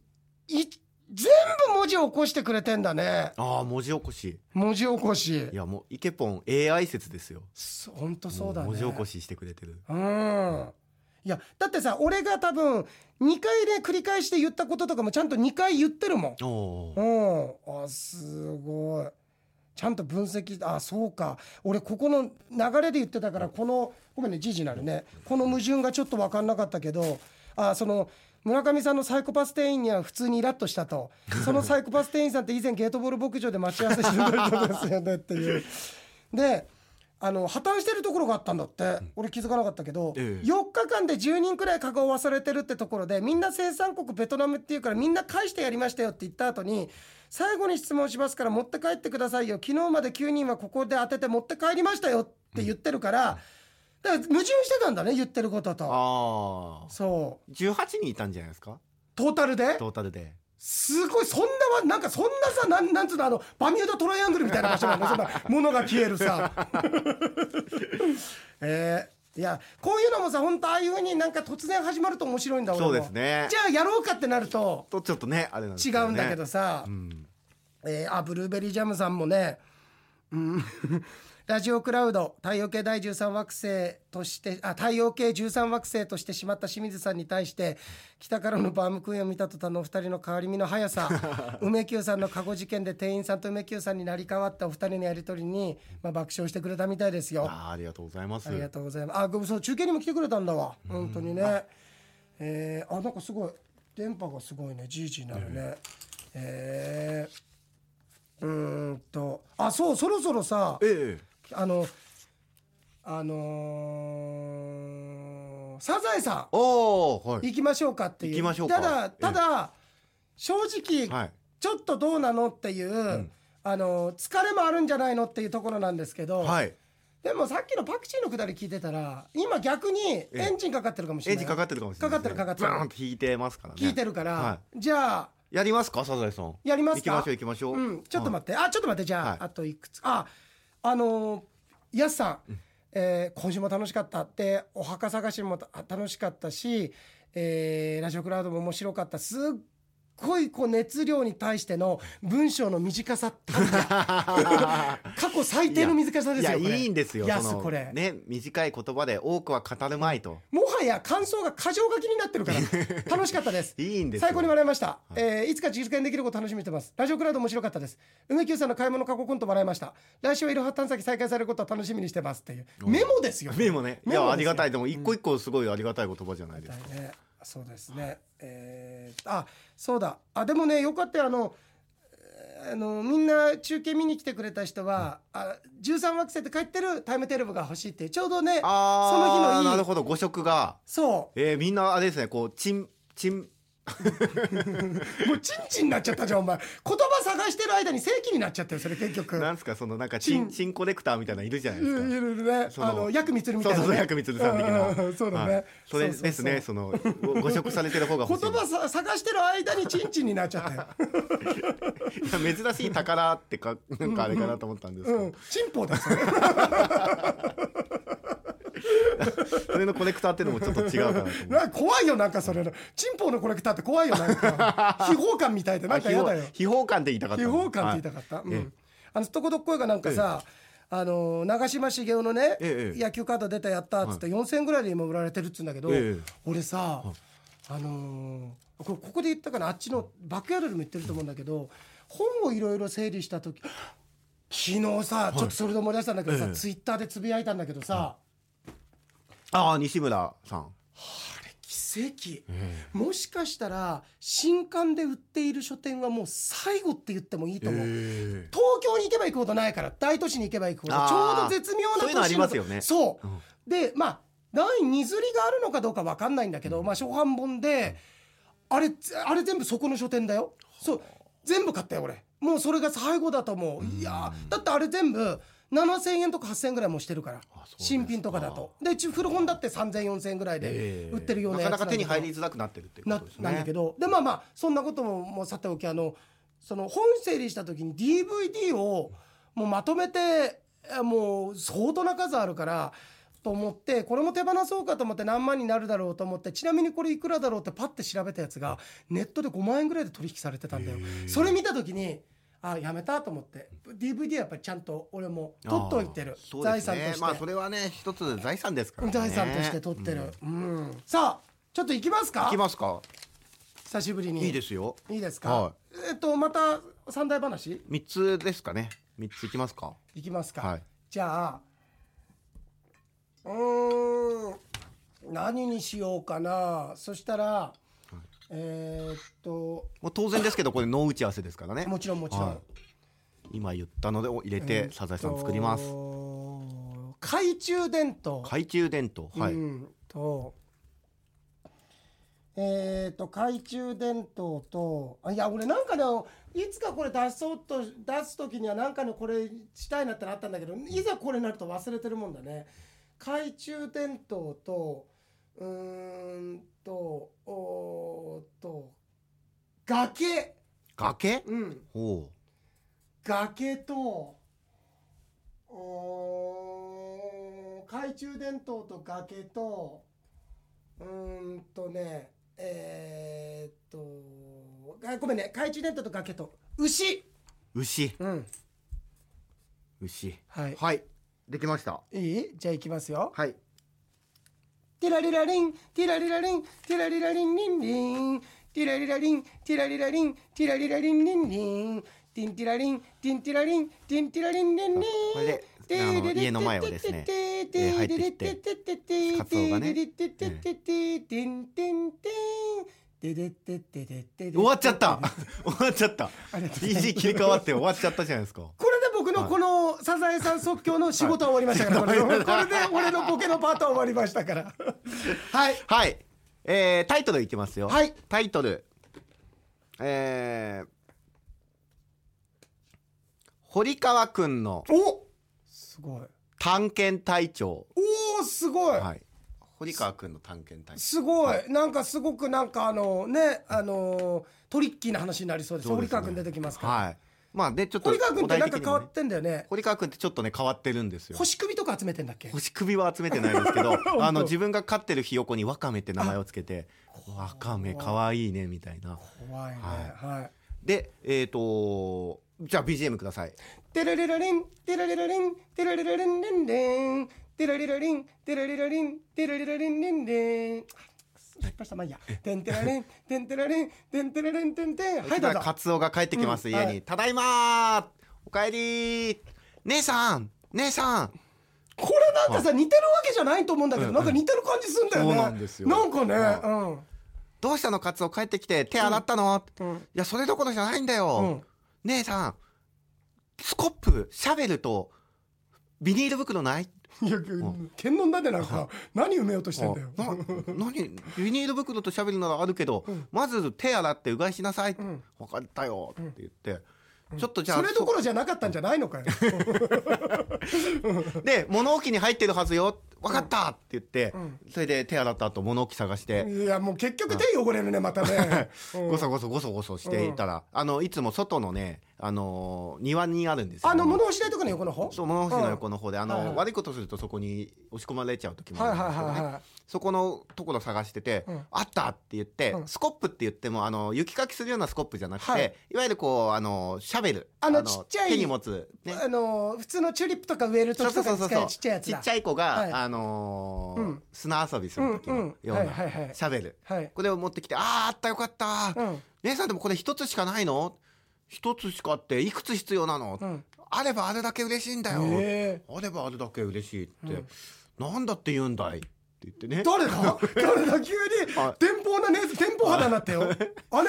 い全部文字を起こしてくれてんだね。ー、ああ文字起こし。文字起こし。いやもうイケポン AI 説ですよ。そほんとそうだね。も文字起こししてくれてる。うん。いやだってさ俺が多分2回で繰り返して言ったこととかもちゃんと2回言ってるもん。おーう。ん。あすごい。ちゃんと分析あそうか。俺ここの流れで言ってたからこのごめんねじいじになるね。この矛盾がちょっと分かんなかったけどあその村上さんのサイコパス店員には普通にイラッとしたと。<laughs> そのサイコパス店員さんって以前ゲートボール牧場で待ち合わせしてた人ですよねっていうであの破綻してるところがあったんだって俺気づかなかったけど、ええ。4日間で10人くらいカゴを忘れてるってところでみんな生産国ベトナムっていうからみんな返してやりましたよって言った後に最後に質問しますから持って帰ってくださいよ。昨日まで9人はここで当てて持って帰りましたよって言ってるから、だから矛盾してたんだね言ってることと。ああそう。18人いたんじゃないですか？トータルで？トータルで。すごいそんなわなんかそんなさなんなんつうのあのバミューダトライアングルみたいな場所なの。そんな物が消えるさ。<laughs> えーいやこういうのもさ本当ああいうふうになんか突然始まると面白いんだ俺も。そうですね。じゃあやろうかってなると。とちょっとねあれなんですね。うんだけどさ、うん。えーあブルーベリージャムさんもね、うん、ラジオクラウド太陽系第13惑星としてあ太陽系13惑星としてしまった清水さんに対して北からのバームクーヘンを見た途端のお二人の変わり身の速さ <laughs> 梅宮さんの過去事件で店員さんと梅宮さんになり変わったお二人のやり取りに、まあ、爆笑してくれたみたいですよ。ありがとうございますありがとうございます。あ、ごめんそう中継にも来てくれたんだわ。本当にね。えー、あなんかすごい電波がすごいね。じいじになるね。えーうーんとあそうそろそろさええあのあのーサザエさおおはい。ん行きましょうかっていう。行きましょうか。ただただ正直、はい。ちょっとどうなのっていう、あの疲れもあるんじゃないのっていうところなんですけど、はい。でもさっきのパクチーのくだり聞いてたら今逆にエンジンかかってるかもしれない。エンジンかかってるかもしれないかかってるかかってる。バーンと引いてますからね。聞いてるから、はじゃあやりますかサザエさん。やりますか？行きましょう行きましょう。うん、ちょっと待って、あちょっと待って。じゃあ、はい。あといくつ。ああのー、やすさん、えー今週も楽しかったでお墓探しもた楽しかったし、えーラジオクラウドも面白かった。すっごいこう熱量に対しての文章の短さ <laughs> 過去最低の短さですよいやいいんですよこれ、ね短い言葉で多くは語るまいと。もはや感想が過剰書きになってるから。<laughs> 楽しかったです。いいんですよ。最高に笑いました、えーいつか実現できることを楽しみてます。ラジオクラウド面白かったです。梅木さんの買い物過去コント笑いました。来週はいろは探査機再開されることを楽しみにしてますっていう。メモですよ。メモね。いやありがたい。でも一個一個すごいありがたい言葉じゃないですか、ね、そうですね。えーあそうだ。あでもねよかったよ。あのあのみんな中継見に来てくれた人は、あ13惑星って書いてるタイムテレビが欲しいってちょうどねあその日のいいあなるほど。誤色が。そう。えー、みんなあれですねこうチンチン <laughs> もうチンチンになっちゃったじゃんお前。言葉探してる間に正規になっちゃったよそれ結局。なんすかそのなんかチン。チンコレクターみたいなのいるじゃないですか、いるいるね。そのあのヤクミツルみたいな、ね、そうそうそうヤクミツルさん的な。うんうんうんそうだね、はい。それうううですねそのご誤色されてる方が欲しい。言葉さ探してる間にチンチンになっちゃったよ珍しい宝ってかなんかあれかなと思ったんですけど、うん。チンポだよそれそれのコレクターっていうのもちょっと違うかな <laughs> な怖いよなんかそれの。チンポのコレクターって怖いよなんか。<laughs> 秘宝感みたいでなんか嫌だよ。秘宝感って言いたかった秘宝感って言いたかった、うんえ。えあのとこどっこいがなんかさ、あの長嶋茂雄のね、ええ野球カード出たやったっつって4000円ぐらいで今売られてるっつうんだけど、ええ俺さ、あのーこれここで言ったかなあっちのバックヤードでも言ってると思うんだけど本をいろいろ整理した時昨日さ、ちょっとそれで思い出したんだけどさ、ええ。ツイッターでつぶやいたんだけどさ、ああ西村さん。奇跡、もしかしたら新刊で売っている書店はもう最後って言ってもいいと思う、東京に行けば行くほどないから大都市に行けば行くほどちょうど絶妙なそういうのありますよね。そう、でまあ第2釣りがあるのかどうか分かんないんだけど、まあ初版本であれあれ全部そこの書店だよ。そう。全部買ったよ俺。もうそれが最後だと思う。いやーだってあれ全部7000円とか8000円ぐらいもうしてるから。新品とかだと。で古本だって30004000円ぐらいでええ。売ってるようななかなか手にやつなんだけど。入りづらくなってるっていうこなとですね。なんだけど。でまあまあそんなことももうさておきあのその本整理した時に DVD をもうまとめてえもう相当な数あるからと思ってこれも手放そうかと思って何万になるだろうと思ってちなみにこれいくらだろうってパッて調べたやつがネットで5万円ぐらいで取引されてたんだよ。それ見た時にあやめたと思って。DVD はやっぱりちゃんと俺も取っといてる。ね。財産として、まあそれはね一つ財産ですからね。財産として取ってる、うん。さあちょっと行きますか？いきますか？久しぶりに。いいですよ。いいですか、はえっとまた三大話？三つですかね。三ついきますか？いきますか、はい。じゃあうーん何にしようかな。そしたら、えーっともう当然ですけどこれノー打ち合わせですからね。もちろんもちろん、はい。今言ったのでを入れてサザエさん作ります。す懐中電灯。懐中電灯はい。うんとえー、と懐中電灯とあいや俺なんかねいつかこれ出そうと出す時にはなんかねこれしたいなってなったんだけどいざこれになると忘れてるもんだね。懐中電灯とうーんとおーっと崖。崖？うん。ほ崖とおー懐中電灯と崖とうーんとねえー、っとあごめんね懐中電灯と崖と牛。う牛。うん。牛。はい。はい。できました。いい？じゃあいきますよ。はいティラリラリンティラリラリンティラリラリンリンリンティラリラリンティラリラリンティラリラリンリンリンティンティラリンティンティラリンティンティラリンリンリンこれであの家の前をですねえー入ってきてカツオがね終わっちゃった終わっちゃったありがとうございます BG 切り替わって終わっちゃったじゃないですかこれで僕のこのサザエさん即興の仕事は終わりましたから、これこれで俺のボケのパートは終わりましたから。<laughs> はい。はい。えー、タイトルいきますよ。はい。タイトル。えー、堀川くんのおすごい。探検隊長。おーすごい、はい。堀川くんの探検隊長。すごい、なんかすごくなんかあのねあのトリッキーな話になりそうです。ね。堀川君出てきますから、はいまあでちょっと堀川君ってなんか変わってんだよね。堀川くんってちょっとね変わってるんですよ。星首とか集めてんだっけ？星首は集めてないですけど当 <laughs> あの自分が飼ってるひよこにワカメって名前をつけてワカメかわいいねみたいな。怖いねははい。でえっ、とじゃあ BGM ください。テ失敗したまあいいやテンテラリンテンテラリンテンテラリンテンテンはいどうぞカツオが帰ってきます、家に、うんはいただいまーおかえりー姉さん姉さんこれなんてさ似てるわけじゃないと思うんだけどなんか似てる感じすんだよねそうなんですよなんかねはうんどうしたのカツオ帰ってきて手洗ったの、いうんやそれどころじゃないんだよ、うん姉さんスコップシャベルとビニール袋ないいや検問だでなんか何埋めようとしてんだよ。何？ビニール袋とシャベルならあるけど、まず手洗ってうがいしなさい、ん。分かったよ。って言って、ちょっとじゃあそれどころじゃなかったんじゃないのかよ。<laughs> で物置に入ってるはずよ。分かった!」って言って、ん。それで手洗った後物置探して、いやもう結局手汚れるねまたね、<laughs> うん。ごそごそごそごそしていたら、あのいつも外のね、あのー庭にあるんですよ。あの物干し台とかの横の方？そう物干しの横の方で、あの、はいはい悪いことするとそこに押し込まれちゃう時もあはいはいるんですよね、はいはいそこのところ探してて、うん。あったって言って、うん。スコップって言ってもあの雪かきするようなスコップじゃなくて、はい。い、わゆるこうあのシャベル。あのちっちゃい手に持つ、ね、あの普通のチューリップとか植える時とかに使うちっちゃいやつだ。ちっちゃい子が、はい。あのーうん。砂遊びする時のような、シャベル。はい。これを持ってきて「あーあったよかった、うん。姉さんでもこれ一つしかないの？一つしかっていくつ必要なの、うん。あればあれだけ嬉しいんだよ、へえ。あればあれだけ嬉しいって、なんだって言うんだいって言ってね誰だ <laughs> 誰だ急にあ電報なね電報肌になってよ。姉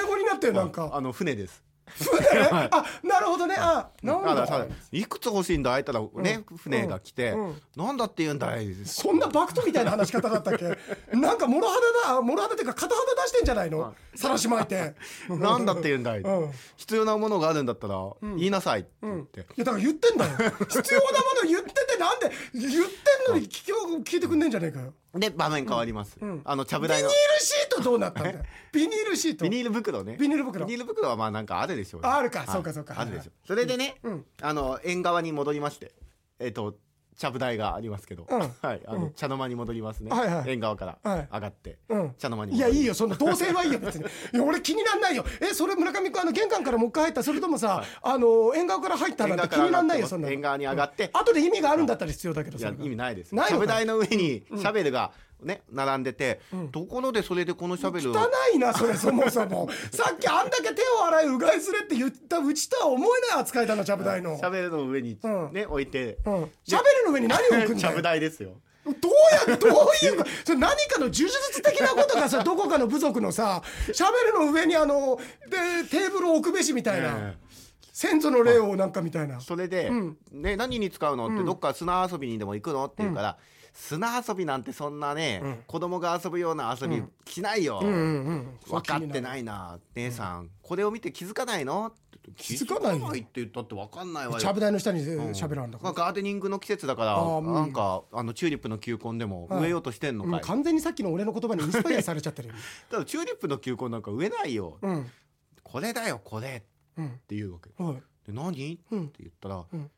子になってよなんか。あの船です船 <laughs> あなるほどね。あなんだ。だいくつ欲しいんだいったらね、船が来て、うん。なんだって言うんだいそんなバクトみたいな話し方だったっけ？<laughs> なんか諸肌だ諸肌っていうか片肌出してんじゃないの？さらし巻いて。<laughs> なんだって言うんだい、うん。必要なものがあるんだったら言いなさいって言って、いやだから言ってんだよ。必要なもの言っててなんで言ってんのに聞き聞いてくんねえんじゃねえかよ。で場面変わります、ん。あのちゃぶビニールシートどうなったんだよビニールシート。ビニール袋ね。ビニール袋。ビニール袋はまあなんかあるでしょうよああるか。はいそうかそうか。あるでしょ。それでね、うん。あの縁側に戻りまして。えっ、とちゃぶ台がありますけど、うん。はい。あの、うん。茶の間に戻りますね、はいはい。縁側からはい。上がって、うん。茶の間にいやいいよよそんな同性はいいよ別に。<laughs> いや俺気になんないよ。えそれ村上君あの玄関からもう一回入ったそれともさ、あの縁側から入ったなんて気になんないよそんなの。縁側に上がって、後で意味があるんだったら必要だけどいや意味ないですないのかちゃぶ台の上にシャベルがね並んでて、ん。ところでそれでこのシャベルを汚いなそれそもそも。<laughs> さっきあんだけ手を洗いうがいすれって言ったうちとは思えない扱いだなちゃぶ台の。シャベルの上にうん。ね、置いて、うん。シャベルの上に何を置くんちゃぶだよ <laughs> 台ですよ。どうやどういうかそれ何かの呪術的なことがさどこかの部族のさシャベルの上にあのでテーブルを置くべしみたいな、え。先祖の霊をなんかみたいな。それで、うん。ね、何に使うのって、どっか砂遊びにでも行くのって言うから、砂遊びなんてそんなね、子供が遊ぶような遊びしないよ、うんうんうん。分かってないいな姉さん、これを見て気づかないの？気づかないよって言ったって分かんないわよ。ちゃぶ台の下にうん。しゃべらんだかまあ、ガーデニングの季節だからなんかあのチューリップの球根でもはい。植えようとしてんのら、かい、うん完全にさっきの俺の言葉にインスパイアされちゃってる。よ、ただチューリップの球根なんか植えないよ、うん。これだよこれうん。って言うわけ。はい。で何、うん。って言ったら、うん。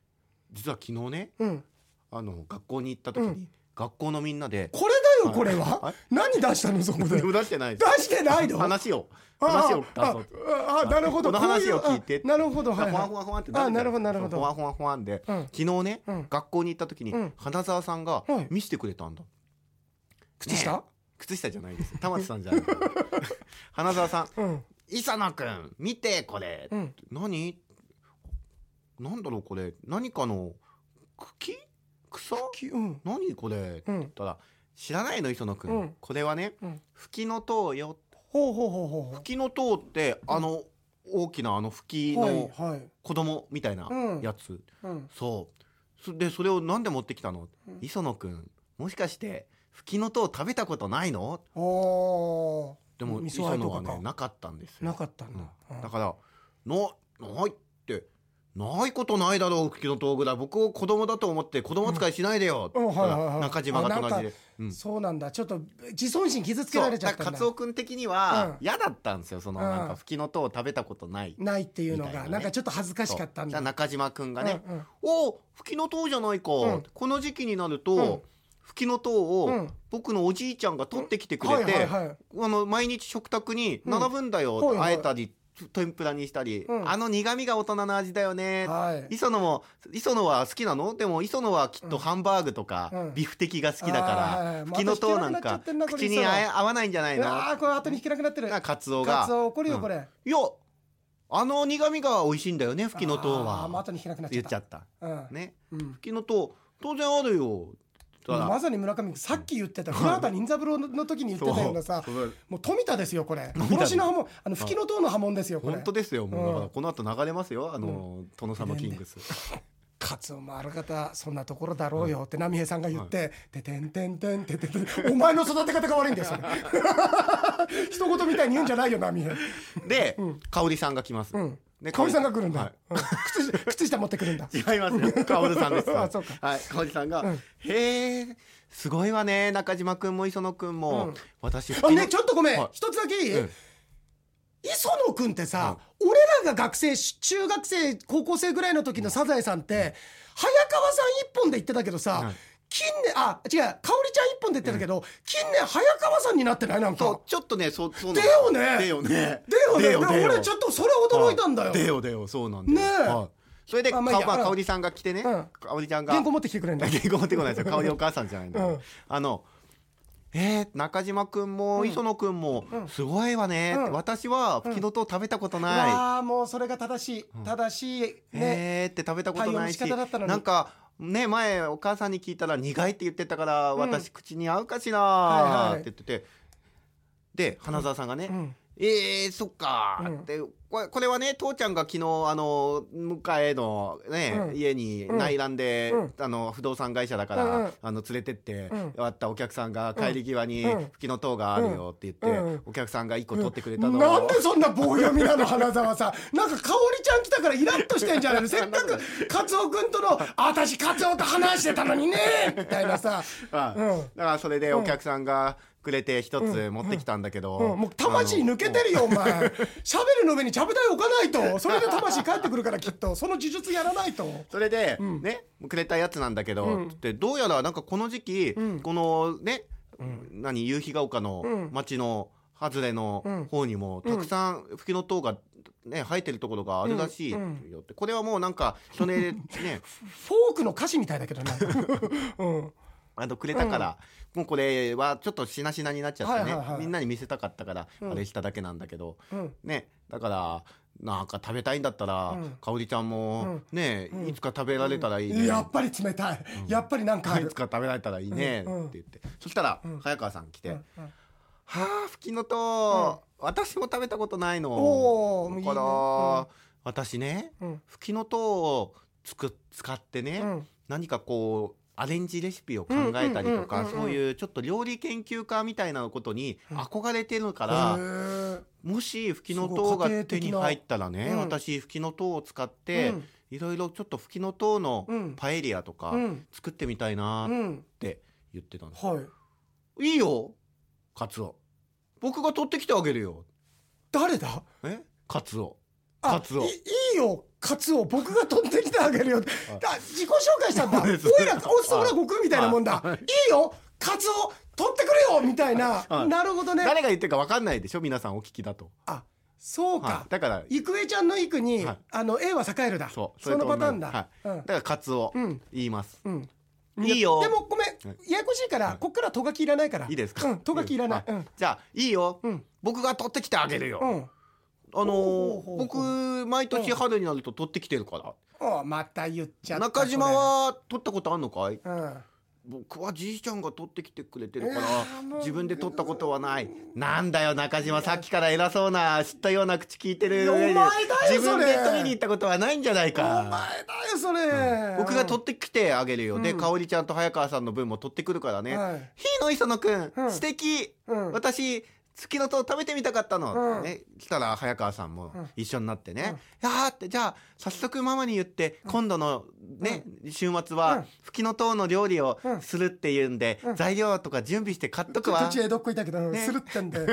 実は昨日ねうん、あの学校に行った時に、うん学校のみんなで。これだよこれは、はい何出したのそこで？出してない出してないの？話を。あ話を出あああなるほど。この話を聞いて。なるほど。はい、ほわはい。ほわほわってあなるほどなるほど。ほわほわほわんで、うん。昨日ね、うん。学校に行った時に、うん。花澤さんがはい。見せてくれたんだ、靴下、ね靴下じゃないです。玉木さんじゃない。<laughs> 花澤さんうん磯野くん見てこれ、うん。何？なんだろうこれ。何かの茎？草きうん。何これ？って言ったら、知らないの磯野くん、うん。これはねうん。フキノトウよ。ほうほうほうほうほフキノトウってあの大きなあのフキうはいのはい。子供みたいなうん。やつ、うん。そう。そでそれをなんで持ってきたの、うん。磯野くんもしかしてフキノトウ食べたことないの？おでも味磯野はねなかったんですよ。なかったんだ、うん。だから「なない」って「ないことないだろうフキノトウぐらい僕を子供だと思って子供扱いしないでよ」ってうん言ったらはいはい。はい中島が隣あなんで。うん。そうなんだ。ちょっと自尊心傷つけられちゃったカツオ君的にはうん。嫌だったんですよ。そのうんなんかフキノトウ食べたことない。ないっていうのみたいなね。がなんかちょっと恥ずかしかったんだ。そう。じゃあ中島君がねうんうん「おおフキノトウじゃないか。ん。この時期になるうん。とフキノトウうをん。僕のおじいちゃんが取ってきてくれはいてはいはい。あの毎日食卓に並ぶんだよ、うんはいはい。あえたり天ぷらにしたり、うん。あの苦味が大人の味だよね、はい。磯野も磯野は好きなの？でも磯野はきっとハンバーグとか、うん。ビフテキが好きだから、フキノトウなんか口にあえ合わないんじゃないの？ああこれ後に引けなくなってる。なカツオカがツオ怒るようん。これ。いやあの苦味が美味しいんだよねフキノトウは。後に引けなくなっちゃっ言ったちゃった。うん。ね。うん。フキノトウ当然あるよまさに村上君さっき言ってた古畑任三郎の時に言ってたようなさもう富田ですよこれ。殺しの刃文あの吹きの塔の刃文ですよこれ。本当ですよもう。だからうんこの後流れますよあの殿様キングス。カツオもある方そんなところだろうよって波平さんが言って「ててんてんてんてててん」お前の育て方が悪いんだよそれ。<laughs> <laughs> 一言みたいに言うんじゃないよ波平。で香織さんが来ますうんで香織さんが来るんだ、はい。うん。靴下 <laughs> 靴下持ってくるんだ。違いますよ。カオルさんです。あそうか。はい。カオルさんが、うん。へえすごいわね。中島くんも磯野くんも、うん。私あねちょっとごめん、はい。一つだけ。いい、うん。磯野くんってさ、俺らが学生中学生高校生ぐらいの時のサザエさんって、早川さん一本で言ってたけどさ、はい近年あ違う香織ちゃん一本で言ってたけど、近年早川さんになってないなんか。そうちょっとねそうそうだよね。だよね。だよね。俺ちょっとそれ驚いたんだよ、だよだよそうなんだよ。ねえ。はい。それでかあまあまあ香織さんが来てね。うん。香織ちゃんが。原稿持ってきてくれんだ <laughs> 原稿持ってこないですよ。香織お母さんじゃないんだようん。あのえー、中島くん。も磯野くんもうん。すごいわね、うん。私はフキノトウ食べたことうない、わあもうそれが正しい。正しい。ね。へーって食べたことないし。対応の仕方だったのに。なんかね前お母さんに聞いたら苦いって言ってたから、うん。私口に合うかしらって言ってて。で花澤さんがね、うんえー、そっか、うん。でこれこれはね父ちゃんが昨日あの向かいのね、うん。家にうん。内覧で、うん。あの不動産会社だから、あの連れてって、うん。終わったお客さんが帰り際にうん「吹きの塔があるよ」って言って、お客さんが1個取ってくれたのを、なんでそんな棒読みなの花澤さん。なんか香織ちゃん来たからイラッとしてんじゃないの？<laughs> せっかくカツオ君との「私カツオと話してたのにね」みたいなさ、<laughs> だからそれでお客さんがくれて一つ持ってきたんだけど、うん、もう魂抜けてるよお前。シャベルの上にちゃぶ台置かないと。それで魂帰ってくるからきっと。その呪術やらないと。それで、ん。ねくれたやつなんだけど、うん。でどうやらなんかこの時期、うん。このね、ん。何夕日が丘のうん。町の外れの方にも、たくさんフキノトウがね生えてるところがあるらしいよって、これはもうなんか人ねね <laughs> フォークの歌詞みたいだけどな、<laughs> うん、あのくれたから、もうこれはちょっとしなしなになっちゃってね、はいはいはい。みんなに見せたかったから、うん。あれしただけなんだけど、うん。ね。だからなんか食べたいんだったら、うん。かおりちゃんも、ね、うん。いつか食べられたらいいね、やっぱり冷たい、やっぱりなんかいつか食べられたらいいね。うん。って言って、そしたら、うん早川さん来て「うん。うん。はあふきのとう、私も食べたことないの」だから、私ねうん。ふきのとうをつく使ってね、うん。何かこうアレンジレシピを考えたりとかうんうん。うんうんうん。そういうちょっと料理研究家みたいなことにうん。憧れてるかへら、ー。もしふきのとうが手に入ったらね、うん。私ふきのとうを使って、うん。いろいろちょっとふきのとうのうん。パエリアとかうん。作ってみたいなっうん。て言ってたの、はい。いいよカツオ。僕が取ってきてあげるよ。誰だ？え？カツオ。あカツオいいいよカツオ僕が取ってきてあげるよ。だ自己紹介したんだ。おいらおそら悟空みたいなもんだ。はい。いよカツオ取ってくれよみたいな。はいなるほどね。誰が言ってるか分かんないでしょ皆さんお聞きだと、あそうはかい、だから郁恵ちゃんの郁にはい。あの A は栄えるだ。そう。そのパターンだ。はい。うん。だからカツオうん。言います、うん。いいよ。でもごめん。はい。ややこしいからはい。こっからとがきいらないから。いいですか？うんとがきいらない。じゃあいいよ、うん。僕が取ってきてあげるよ、うんあの僕毎年春になると取ってきてるから、おまた言っちゃった中島は取ったことあんのかい？うん。僕はじいちゃんが取ってきてくれてるから自分で取ったことはない。なんだよ中島さっきから偉そうな知ったような口聞いてるお前だよ自分で取りに行ったことはないんじゃないお前かだよそれ。僕が取ってきてあげるよ、でうん。香織ちゃんと早川さんの分も取ってくるからね、はい。ひいの磯野くん、うん。素敵、うん。私月のと食べてみたかったの、うん。ね、来たら早川さんもうん。一緒になってね「いやーってじゃあ早速ママに言って、今度のね、週末うん。はふきのとうの料理をうん。するっていうんで、うん。材料とか準備して買っとくわ。途中江戸っ子いたけど、ね。するってんで。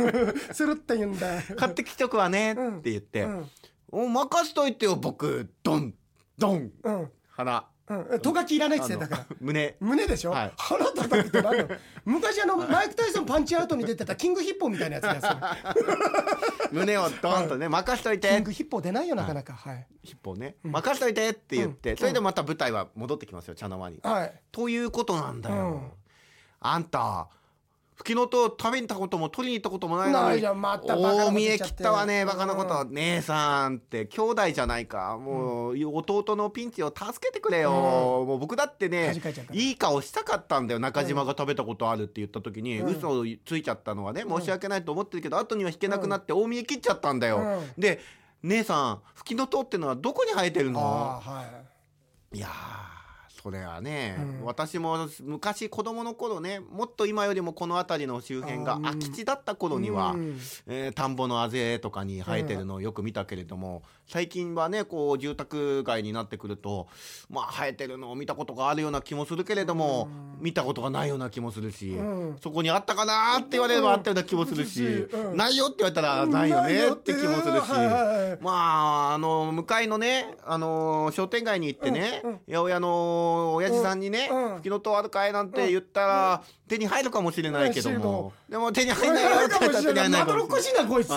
<laughs> するって言うんだ。買ってきとくわね」ってうん言って。うん「お任しといてよ僕。ドン。ドン。うん。腹うん。とがきいらないって言ってたから胸。胸でしょ、はい。腹叩くって何だよ。<laughs> 昔あのマイク・タイソンパンチアウトに出てたキングヒッポーみたいなやつだよそれ。<laughs> 胸をドンとね任しといて。キングヒッポー出ないよなかなか。はい。ヒッポをね、うん。任しといてって言って、うん。それでまた舞台は戻ってきますよ茶の間に。はい。ということなんだよ。うん。あんたふきのとう食べに行ったことも取りに行ったこともないのにないじゃんまたバカなこと大見え切ったわねバカなこと、う姉さんって兄弟じゃないか。もう、弟のピンチを助けてくれよ、うん。もう僕だってねいいい顔したかったんだよ。中島が食べたことあるって言った時に、うん。嘘をついちゃったのはねうん。申し訳ないと思ってるけど、後には引けなくなって大見え切っちゃったんだよ、うん。で姉さんふきのとうってのはどこに生えてるの？はい。いやーそれはね、うん。私も昔子供の頃ねもっと今よりもこの辺りの周辺が空き地だった頃には、うん。えー田んぼのあぜとかに生えてるのをよく見たけれども、最近はねこう住宅街になってくるとまあ生えてるのを見たことがあるような気もするけれども、見たことがないような気もするし、うん。そこにあったかなって言われればあったような気もするし、うん。ないよって言われたらないよねって気もするし。まあ、あの向かいのね、あの商店街に行ってね、うんうん。八百屋の親父さんにねうん「吹きの塔あるかい?」なんて言ったら、手に入るかもしれないけどうん。も、でも手に入らないよって言ったら手に入らないかもしれなこい。つ、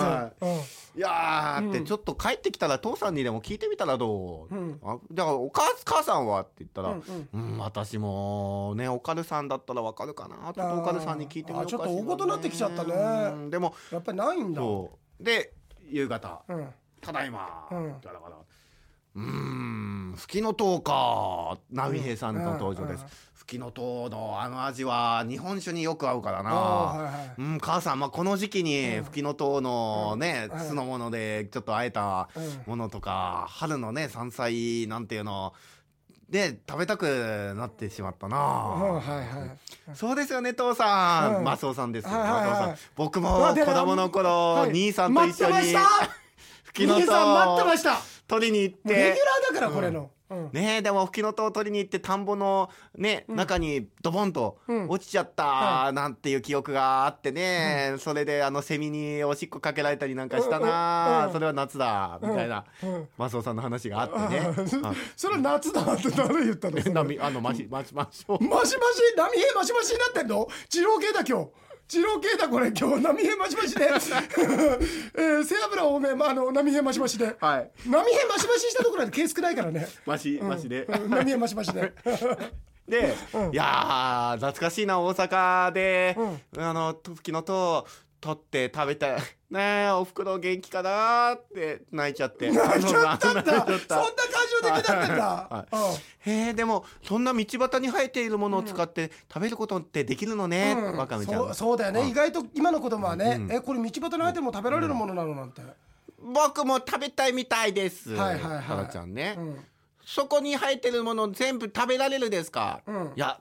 いやーって、うん。ちょっと帰ってきたら父さんにでも聞いてみたらどう、うん。あだからお母母さんはって言ったら、ううん。ん私もねおかるさんだったらわかるかな。ちょっとおかるさんに聞いてみようかしら、あーちょっと大事になってきちゃったね。うん。でもやっぱりないんだ。で夕方。うん。ただいま、うん。だからうーん吹きの塔か。波平さんの登場です、うん吹きの塔のあの味は日本酒によく合うからな、はいはい。うん、母さん、まあ、この時期にうん。吹きの塔のね、うん酢の物でちょっとあえたうん。ものとか、春のね山菜なんていうので食べたくなってしまったな、うんはいはい。そうですよね父さん、うん。マスオさんです僕うも子供の頃、はい。兄さんと一緒に待ってました。吹きの兄さん待ってま塔した取りに行っもうレギュラてーだからこれの、うん。ねえでも吹きの塔を取りに行って田んぼのね、うん。中にドボンとうん。落ちちゃったなんていう記憶があってね、それであのセミにおしっこかけられたりなんかしたうんうん。な、うん。それは夏だみたいな、うん。マスオさんの話があってね。<laughs> それは夏だって誰言ったの？あのマシマシマショマシマシ？波平マシマシになってんの？二郎系だ今日二郎系だこれ。今日波平マシマシで、<laughs> えー、背脂多め、まあ、あの波平マシマシで。はい。波平マシマシしたところで毛少ないからね。マシマシで、うん。波平マシマシで。<laughs> で、うん。いやー懐かしいな大阪で、あの吹きの塔取って食べたいねえおふくろ元気かな？ーって泣いちゃって。<laughs> 泣いちゃったんだ。そんな感情的だったんだ、<laughs> はうん。へえでもそんな道端に生えているものを使って食べることってできるのね、うん。わかめちゃんそうそうだよね、うん意外と今の子供はね、うんえこれ道端に生えても食べられるものなのなんて、僕も食べたいみたいです。はいはいはい。ちゃんね、うん。そこに生えてるもの全部食べられるですか、うん。いや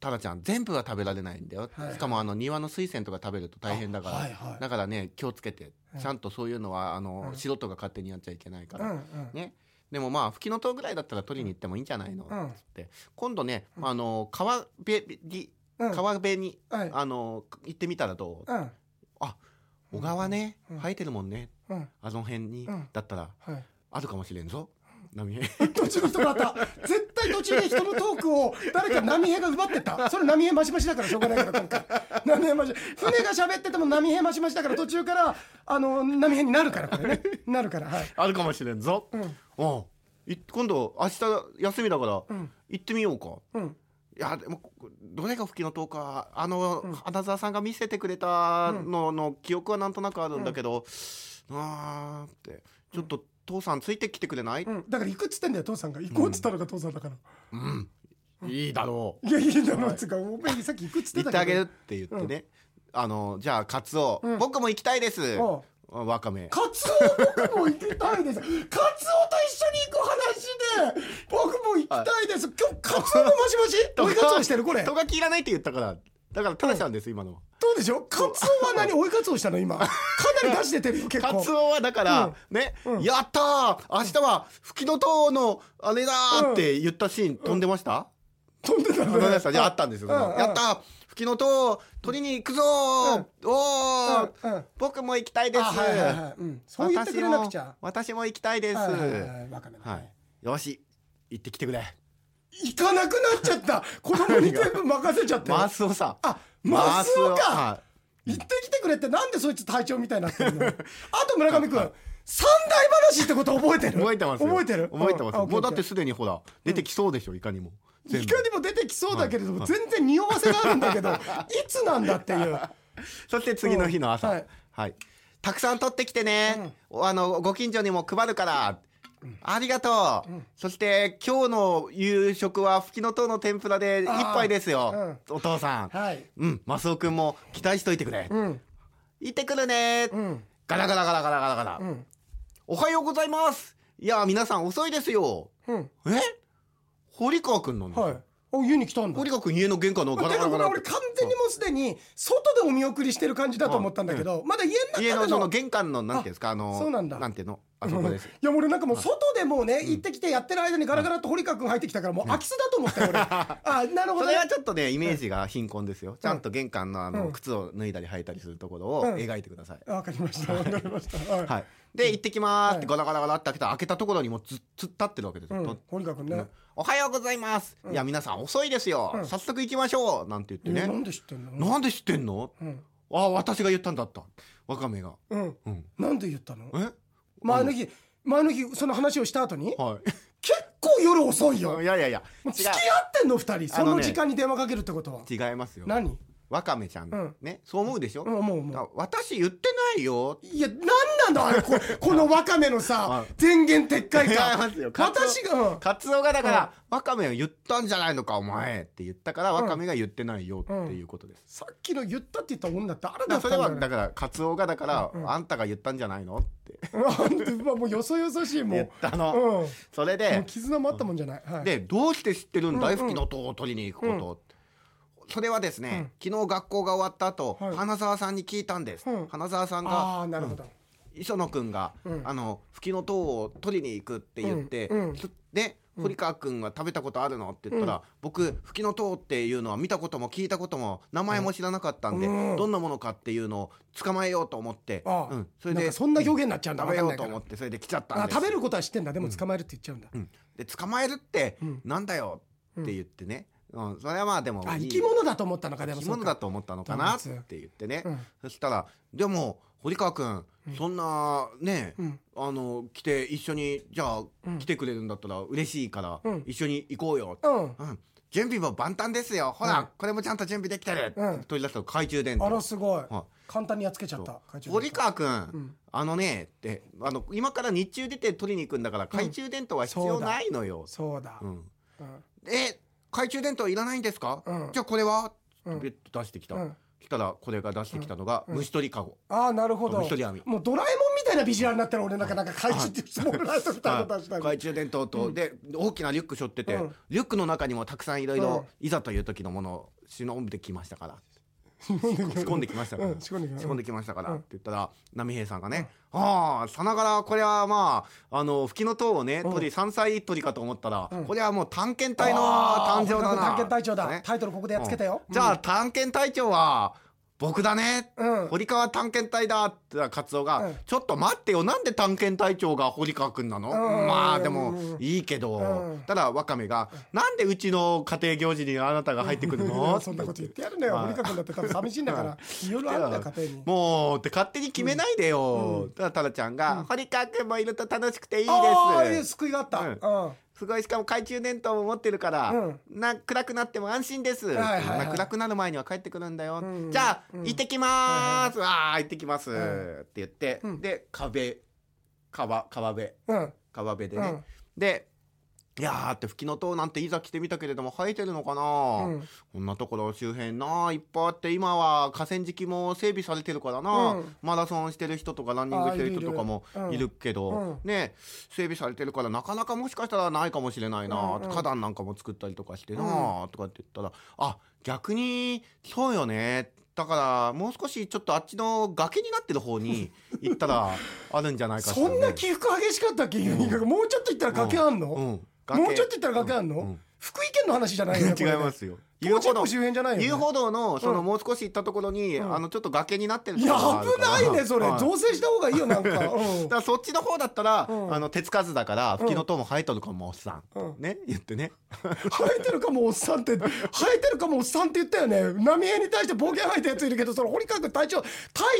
タラちゃん全部は食べられないんだよ、はい。しかもあの庭の水仙とか食べると大変だから、あはいはい。だからね気をつけてうん。ちゃんとそういうのはあの、うん。素人が勝手にやっちゃいけないから、うんうん。ね。でもまあ吹きの塔ぐらいだったら取りに行ってもいいんじゃないの、うん。つって。今度ね、あの川辺にうん。川辺に、はい。あの行ってみたらどう、うん。小川ね、うん。生えてるもんね。うん。あの辺に、うん。だったらはい。あるかもしれんぞ波平。<laughs> 途中の人があった。絶対途中で人のトークを誰か波平が奪ってった。それ波平マシマシだからしょうがないから今回。波平マシ船が喋ってても波平マシマシだから途中からあの波平になるからこれね。なるからはい。あるかもしれんぞ、うん。お今度明日休みだから、うん。行ってみようか。うん。いやでもどれが吹きの塔か。あの、うん。花澤さんが見せてくれたのの記憶はなんとなくあるんだけど、あーって。ちょっと父さんついてきてくれない、うん。だから行くっつってんだよ父さんが。行こうっつったのが父さんだから、うん。いいだろう。いやいいだろうっつうかお前さっき行くっつってた行ってあげるっどて言ってね、あのじゃあカツオ、うん。僕も行きたいです。おうわかめカツオ僕も行きたいです。カツオと一緒に行く話で僕も行きたいです、今日カツオもマシマシ？追いカツオしてるこれ。とがきいらないって言ったからだから正しさんです今のは。どうでしょう？カツオは何？<laughs> 追いカツオしたの今？かなり出しててるよ結構カツオはだから、ね、うん。やったー！明日は吹きの塔のあれだーって言ったシーン飛んでました、飛んでた飛んでましたじゃああったんですよ、やったー！吹きの塔取りに行くぞー、おー、うんうん。僕も行きたいです、そう言ってくれなくちゃ。私も行きたいです。はい。よし行ってきてくれ行かなくなっちゃった。<laughs> 子供に全部任せちゃって。マスオさん。あマスオか。は行ってきてくれってなんでそいつ隊長みたいになってるの？<laughs> あと村上君三大話ってこと覚えている？覚えてますよ。覚えてる？覚えてますもうだってすでにほら出てきそうでしょいかにも。全い部かにも出てきそうだけれども全然匂わせがあるんだけどい。つなんだっていう。<laughs> そして次の日の朝、うんははい。い、たくさん取ってきてね、あのご近所にも配るから、ありがとう、そして今日の夕食は吹きの塔の天ぷらで一杯ですよ、お父さん、はい。うん。マスオくんも期待しといてくれ、うん。行ってくるね、うん。ガラガラガラガラガラガラ、うん。おはようございます。いや皆さん遅いですよ。うん。え？堀川くんなんですよ、はいお家に来たんだ。堀川君家の玄関のガラガラガラ俺完全にもうすでに外でお見送りしてる感じだと思ったんだけど、まだ家の中で家のそのの玄関のなんていうんですかあのそうなんだ。ていうの？あそこです。いや俺なんかもう外でもうね行ってきてやってる間にガラガラと堀川君入ってきたからもう空き巣だと思ったよ俺。<laughs> あなるほそれどねはちょっとねイメージが貧困ですよ。ちゃんと玄関のあうん。の靴を脱いだり履いたりするところをうん。描いてください。わかりました。わかりました。はい、はい。で行ってきまーすってはガラガラガラって開けた開けたところにもうず突っ立ってるわけですよ。うん、堀川君ね、おはようございます、いや皆さん遅いですよ、うん。早速行きましょう。なんて言ってね、えなんで知ってんの？なんで知ってんの？うん、ああ私が言ったんだった。わかめが。うん、うん。なんで言ったの？え？前の日前の日その話をした後に？は結構夜遅いよ。いいやいや。いや付き合ってんの二人。その時間に電話かけるってことは。違いますよ。何？わかめちゃん、うん。ねそう思うでしょ、うん思う思う。私言ってないよ。いや何なんだあれこ <laughs> このワカメのさはい前言撤回違い感ますよ。カツオ。私が、うん。カツオがだから、わかめは言ったんじゃないのかお前って言ったからん。わかめが言ってないよっていうことです、さっきの言ったって言った女ってあれだだからそれはったんだからカツオがだから、うんあんたが言ったんじゃないのって。もうよそよそしいも言っうたの、それでう絆もあったもんじゃない、はい、でどうして知ってるんだい、うんうん。吹きの塔を取りに行くこと、それはですね、昨日学校が終わった後、はい。花澤さんに聞いたんです、うん。花澤さんがなるほど、磯野くんが、うん。あの吹きの塔を取りに行くって言って、で堀川くんが食べたことあるのって言ったら、僕吹きの塔っていうのは見たことも聞いたことも名前も知らなかったんで、うん。どんなものかっていうのを捕まえようと思って、ああうん、それでなんかそんな表現になっちゃうんだ食べようと思ってそれで来ちゃったんです。あ食べることは知ってんだ。でも捕まえるって言っちゃうんだ、うん、で捕まえるってうん。なんだよって言ってね、うんそれはまあでもいいあ生き物だと思ったのかでも生き物だと思ったのかなって言ってね、うん。そしたらでも堀川君、そんなね、うん。あの来て一緒にじゃあ、うん。来てくれるんだったら嬉しいから、うん。一緒に行こうよ、うん。うん。準備も万端ですよ。ほら、うん。これもちゃんと準備できてる、うん。取り出したら懐中電灯あらすごい、は簡単にやっつけちゃった堀川君、ん。あのねってあの今から日中出て取りに行くんだから懐中電灯は必要ないのよ、そうだ、うん。うん。え懐中電灯いらないんですか、うん。じゃあこれは、うん。ベッと出してきた、うん。来たらこれが出してきたのが、虫取りかごああなるほど。虫取り網。もうドラえもんみたいなビジュアルになったら俺なんかなんか怪獣ってスモールライトみたい。懐中電灯と、で大きなリュック背負ってて、うん。リュックの中にもたくさんいろいろいざという時のものを忍んできましたから <laughs> 仕込んできましたから、うん仕込んできました。から、うん。って言ったら波平さんがね、ああさながらこれはまああの吹きの塔をねうん。鳥山菜鳥かと思ったら、うん。これはもう探検隊の誕生だな探検隊長だ、ね。タイトルここでやっつけたよ、うん。じゃあ探検隊長は僕だね、うん。堀川探検隊だってカツオが、うん。ちょっと待ってよ。なんで探検隊長が堀川君なの、うん。まあでもうんいいけど、うん。ただワカメが、なんでうちの家庭行事にあなたが入ってくるの？<laughs> そんなこと言ってやるんだよ、まあ。堀川君だって多分寂しいんだから。いろいろあるんだよ家庭に。もうって勝手に決めないでよ、うん。ただタラちゃんが、堀川君もいると楽しくていいああいいです。救いがあった、うん。うんすごいしかも懐中電灯も持ってるから、うん。な暗くなっても安心です、はいはいはい。まあ暗くなる前には帰ってくるんだよ、うんじゃあ、うん行ってきまーす、ああ行ってきます、うん。って言って、うん。で壁。川川辺。うん。川辺でね、うん。でいやーって吹きの塔なんていざ来てみたけれども生えてるのかな、うん。こんなところ周辺ないっぱいあって今は河川敷も整備されてるからな、うん。マラソンしてる人とかランニングしてる人とかもあいるけど、うん。ね整備されてるからなかなかもしかしたらないかもしれないな、うんうん花壇なんかも作ったりとかしてな、とかって言ったらあ逆にそうよね。だからもう少しちょっとあっちの崖になってる方に行ったらあるんじゃないかそんな起伏激しかったっけ、<laughs> もうちょっと行ったら崖あんの、うんもうちょっと行ったら崖あんの、うん。福井県の話じゃないよね <laughs> 違いますよ遊歩道周辺じゃないよね。遊歩道のそのうん。もう少し行ったところに、うん。あのちょっと崖になってるいや危ないねそれ。はい造成した方がいいよなんか、う <laughs> んだからそっちの方だったら、うん。あの手つかずだから吹きの塔も生えとるかもおっさん、うん。ね言ってね。生えてるかもおっさんって生えてるかもおっさんって言ったよね。浪江に対して暴言吐いたやついるけどその堀川君隊長隊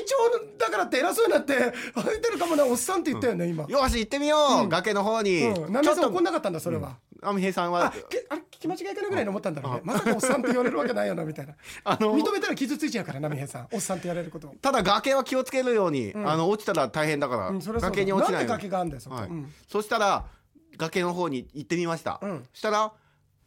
長だからって偉そうになって生えてるかもなおっさんって言ったよね今、よし行ってみよう、うん。崖の方に、うん、浪江さん怒んなかったんだそれは、アミヘイさんはあけあ聞き間違いかなぐらいに思ったんだろうね。まさかおっさんって言われるわけないよなみたいな。あの認めたら傷ついちゃうから浪江さん。おっさんって言われること。をただ崖は気をつけるように、ん。あの落ちたら大変だから、うん崖に落ちないように。なんで崖があんだよそこ、はい。うん。そしたら崖の方に行ってみました、うん。そしたら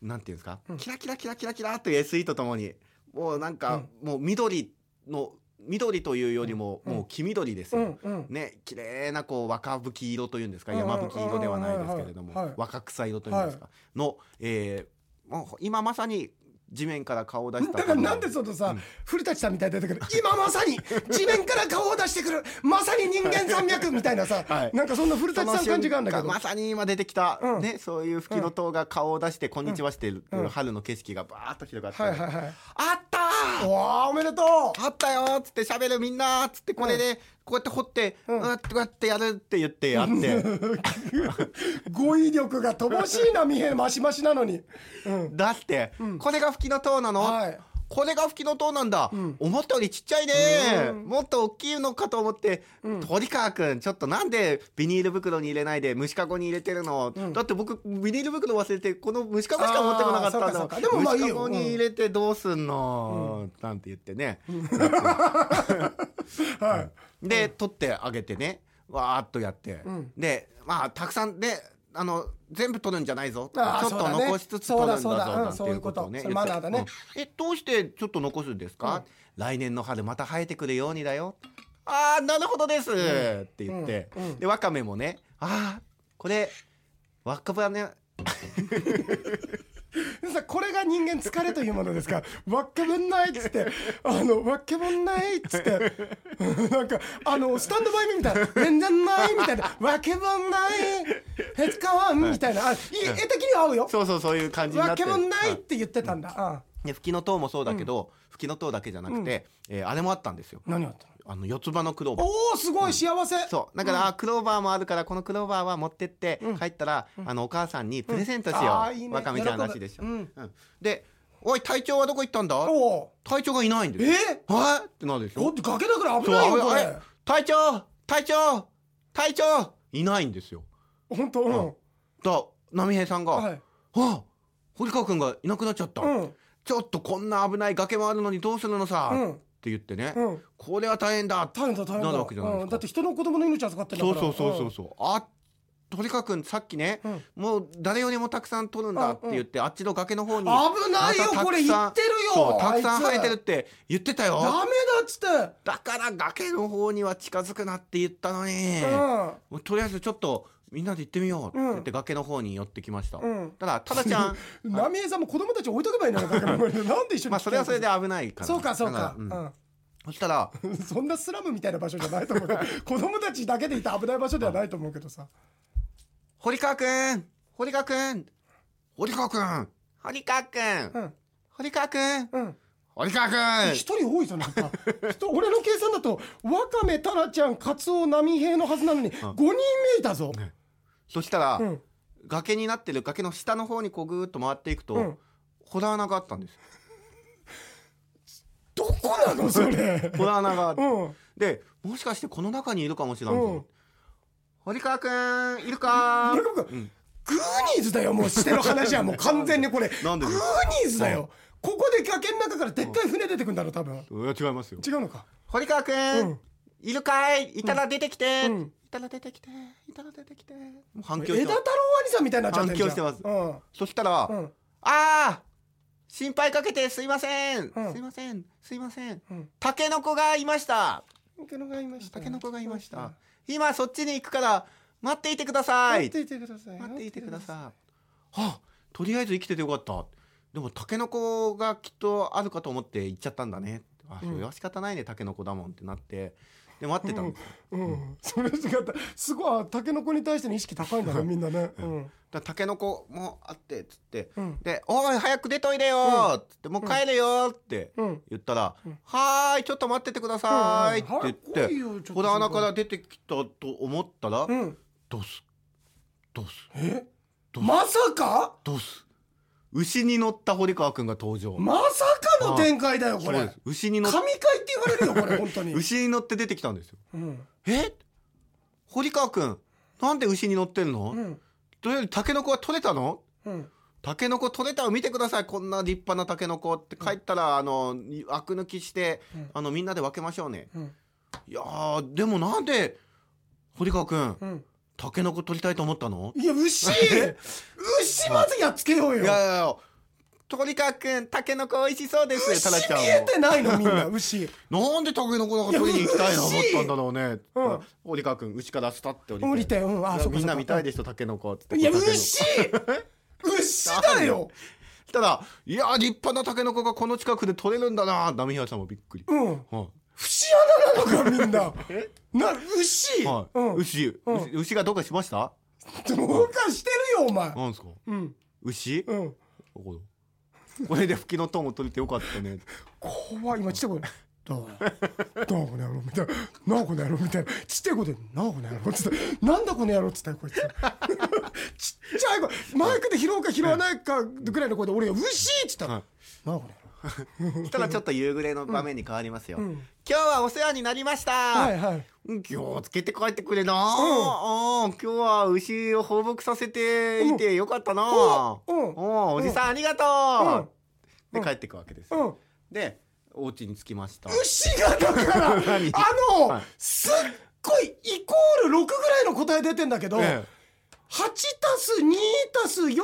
なんていうんですか、うん。キラキラキラキラキラという SE とともにもうなんか、もう緑の緑というよりも、うん。もう黄緑ですよ、うんうん。ね綺麗なこう若吹き色というんですか。うん山吹き色ではないですけれども、若草色というんですか、の、えーもう今まさに地面から顔を出した。だから <laughs> なんでそのさ、古舘さんみたいに出てくる今まさに地面から顔を出してくるまさに人間山脈みたいなさ、<laughs> はい。なんかそんな古舘さん感じがあるんだけど。まさに今出てきた、うん。ね、そういう吹きの塔が顔を出して、こんにちはしてる、うん。春の景色がバーッと広がって、はいはいはい。あっおー。おめでとう。あったよー。っつって喋るみんなー。っつってこれでこうやって掘って、ううんん、こうやってやるって言ってやって。<laughs> 語彙力が乏しいな三重マシマシなのに、うん、出して、これが吹きの塔なの、はいこれが吹きの塔なんだ、ん。思ったよりちっちゃいね。うん。もっと大きいのかと思って、うん。鳥川くんちょっとなんでビニール袋に入れないで虫かごに入れてるの、ん。だって僕ビニール袋忘れてこの虫かごしか持ってこなかったんだでもまあいいよ。虫かごに入れてどうすんの、なんて言ってね、<laughs> はい。で、取ってあげてね。わーっとやって、ん。でまあたくさんであの全部取るんじゃないぞ。ちょっと残しつつ取るんだぞなんていうことをねマナーだね。えどうしてちょっと残すんですか、来年の春また生えてくるようにだよ。ああなるほどです、って言って、でわかめもね。ああこれわかばね。でさこれが人間疲れというものですか <laughs> わっけぶんないっつってあのわっけぶんないっつって <laughs> なんかあのスタンドバイミーみたいな全然ないみたいな <laughs> わけぶんないへつかわんみたいなあいい絵的には合うよ。そうそうそういう感じになわってる。けぶんないっはいて言ってたんだ。あで吹きの塔もそうだけど、吹きの塔だけじゃなくて、えーあれもあったんですよ。何あったあの四つ葉のクローバー。おおすごい幸せ。そう。だから、あクローバーもあるからこのクローバーは持ってって、うん。帰ったら、あのお母さんにプレゼントしよう、うん。あーいいね。わかめちゃんらしいでしょ、喜ぶ。うん。うん。で「おい隊長はどこ行ったんだ?」おお隊長がいないんですえ？よはい？ってなるでしょ。お崖だから危ないよこれそう。あれ。隊長隊長隊長！いないんですよ。本当？うん。だ波平さんが「はい。あ堀川君がいなくなっちゃった、うんちょっとこんな危ない崖もあるのにどうするのさ」うん。って言ってね、うん。これは大変だ。大変だ大変だ。なるわけじゃないですか。うん。だって人の子供の命預かってるんだから。そうそうそうそうそう。あ鳥川君さっきね、うん。もう誰よりもたくさん取るんだって言って、あっちの崖の方に危ないよこれ言ってるよたくさん生えてるって言ってたよ。ダメだっつって。だから崖の方には近づくなって言ったのに、とりあえずちょっとみんなで行ってみようってうん言って崖の方に寄ってきました、うん。ただただちゃん <laughs> 浪江さんも子供たち置いとけばいいのよだからなんで一緒に。<laughs> まあそれはそれで危ないから。そうかそうか。うん。そしたらうん <laughs> そんなスラムみたいな場所じゃないと思うけど子供たちだけでいて危ない場所ではないと思うけどさ。堀川君堀川君堀川君堀川君うん。堀川君うん。堀川君一人多いぞなんか。人俺の計算だとワカメタラちゃんカツオ波平のはずなのに5人目いたぞそしたら、うん。崖になってる崖の下の方にこうぐーっと回っていくと、うん。ホラー穴があったんです。よ <laughs> どこなのそれ？ホラー穴があってうん。でもしかしてこの中にいるかもしれん。ぞ、うん。堀川くんいるか？グーニーズだよもうしてる話は。もう完全にこれ。グーなんで？ですニーズだよ。ここで崖の中からでっかい船出てくんだろ多分。いや違いますよ。違うのか？堀川くん、うん。いるかい？いたら出てきて、うん。いたら出てきていたら出てきて。もう反響してます。枝太郎兄さんみたいになっちゃってんじゃん。反響してます。うん。そしたら、うん。ああ心配かけてすいません、うん。すいません。すいません。うん。タケノコがいました。タケノコがいました。タケノコがいました。今そっちに行くから待っていてください。待っていてください。待っていてください。はあ、とりあえず生きててよかった。でもタケノコがきっとあるかと思って行っちゃったんだね。あ、それは仕方ないね、タケノコだもんってなって。で待ってたの。だかうん。それ違ったすごいあタケノコに対しての意識高いんだねみんなね。うん。らタケノコもあってっつって。うん。で、おい早く出といでよーっつって、もう帰れよーってうん。言ったら、うんはーい、ちょっと待っててくださいって言っていよちょっ、と。この穴から出てきたと思ったら、うん。どうすどうすえ？まさか？どうす牛に乗った堀川くんが登場。まさかの展開だよこれ。そうです。牛に乗っ神回って言われるよこれ本当に。<laughs> 牛に乗って出てきたんですよ。うん。え？堀川くんなんで牛に乗ってんの、うん。とりあえずタケノコは取れたの？うん。タケノコ取れたを見てください。こんな立派なタケノコって。帰ったら、あのアク抜きして、うん。あのみんなで分けましょうね。うん。いやーでもなんで堀川くんうんタケノコ取りたいと思ったの？いや牛！<laughs> 牛まずやっつけようよ。いやいやいや。堀川くんタケノコ美味しそうです。牛見えてないのみんな牛。<laughs> なんでタケノコなんか取りに行きたいな思いやったんだろうね、うん。堀川くん牛からスタッて降りて。降りてみんな見たいでしょタケノコいや牛！<laughs> 牛だよ！したら「いやー立派なタケノコがこの近くで取れるんだな」波平さんもびっくり、うん。はい節穴なのかみんな。<laughs> な牛、はい。うん。牛、うん。牛牛がどうかしました？どうかしてるよお前。なんですか？うん。牛、うん。どこれで吹きの塔も取れてよかったね。怖い。今ちっちゃい声で「どう？なあこの野郎」みたいな「なあこの野郎」みたいな。ちっちゃい声で「なあこの野郎」っつって「なんだこの野郎」っつったよこいつ。<laughs> ちっちゃい声。マイクで拾うか拾わないかぐらいの声で俺が「牛!」っつったら「はなあこの野郎 <laughs> そしたらちょっと夕暮れの場面に変わりますよ、うん今日はお世話になりました、はいはい。うん気をつけて帰ってくれな、あー今日は牛を放牧させていてよかったな、うん。おおじさんありがとう、うん。で帰ってくわけです、うん。でお家に着きました。牛がだから <laughs> あ何の、はい。すっごいイコール6ぐらいの答え出てんだけど、え8たす2たす4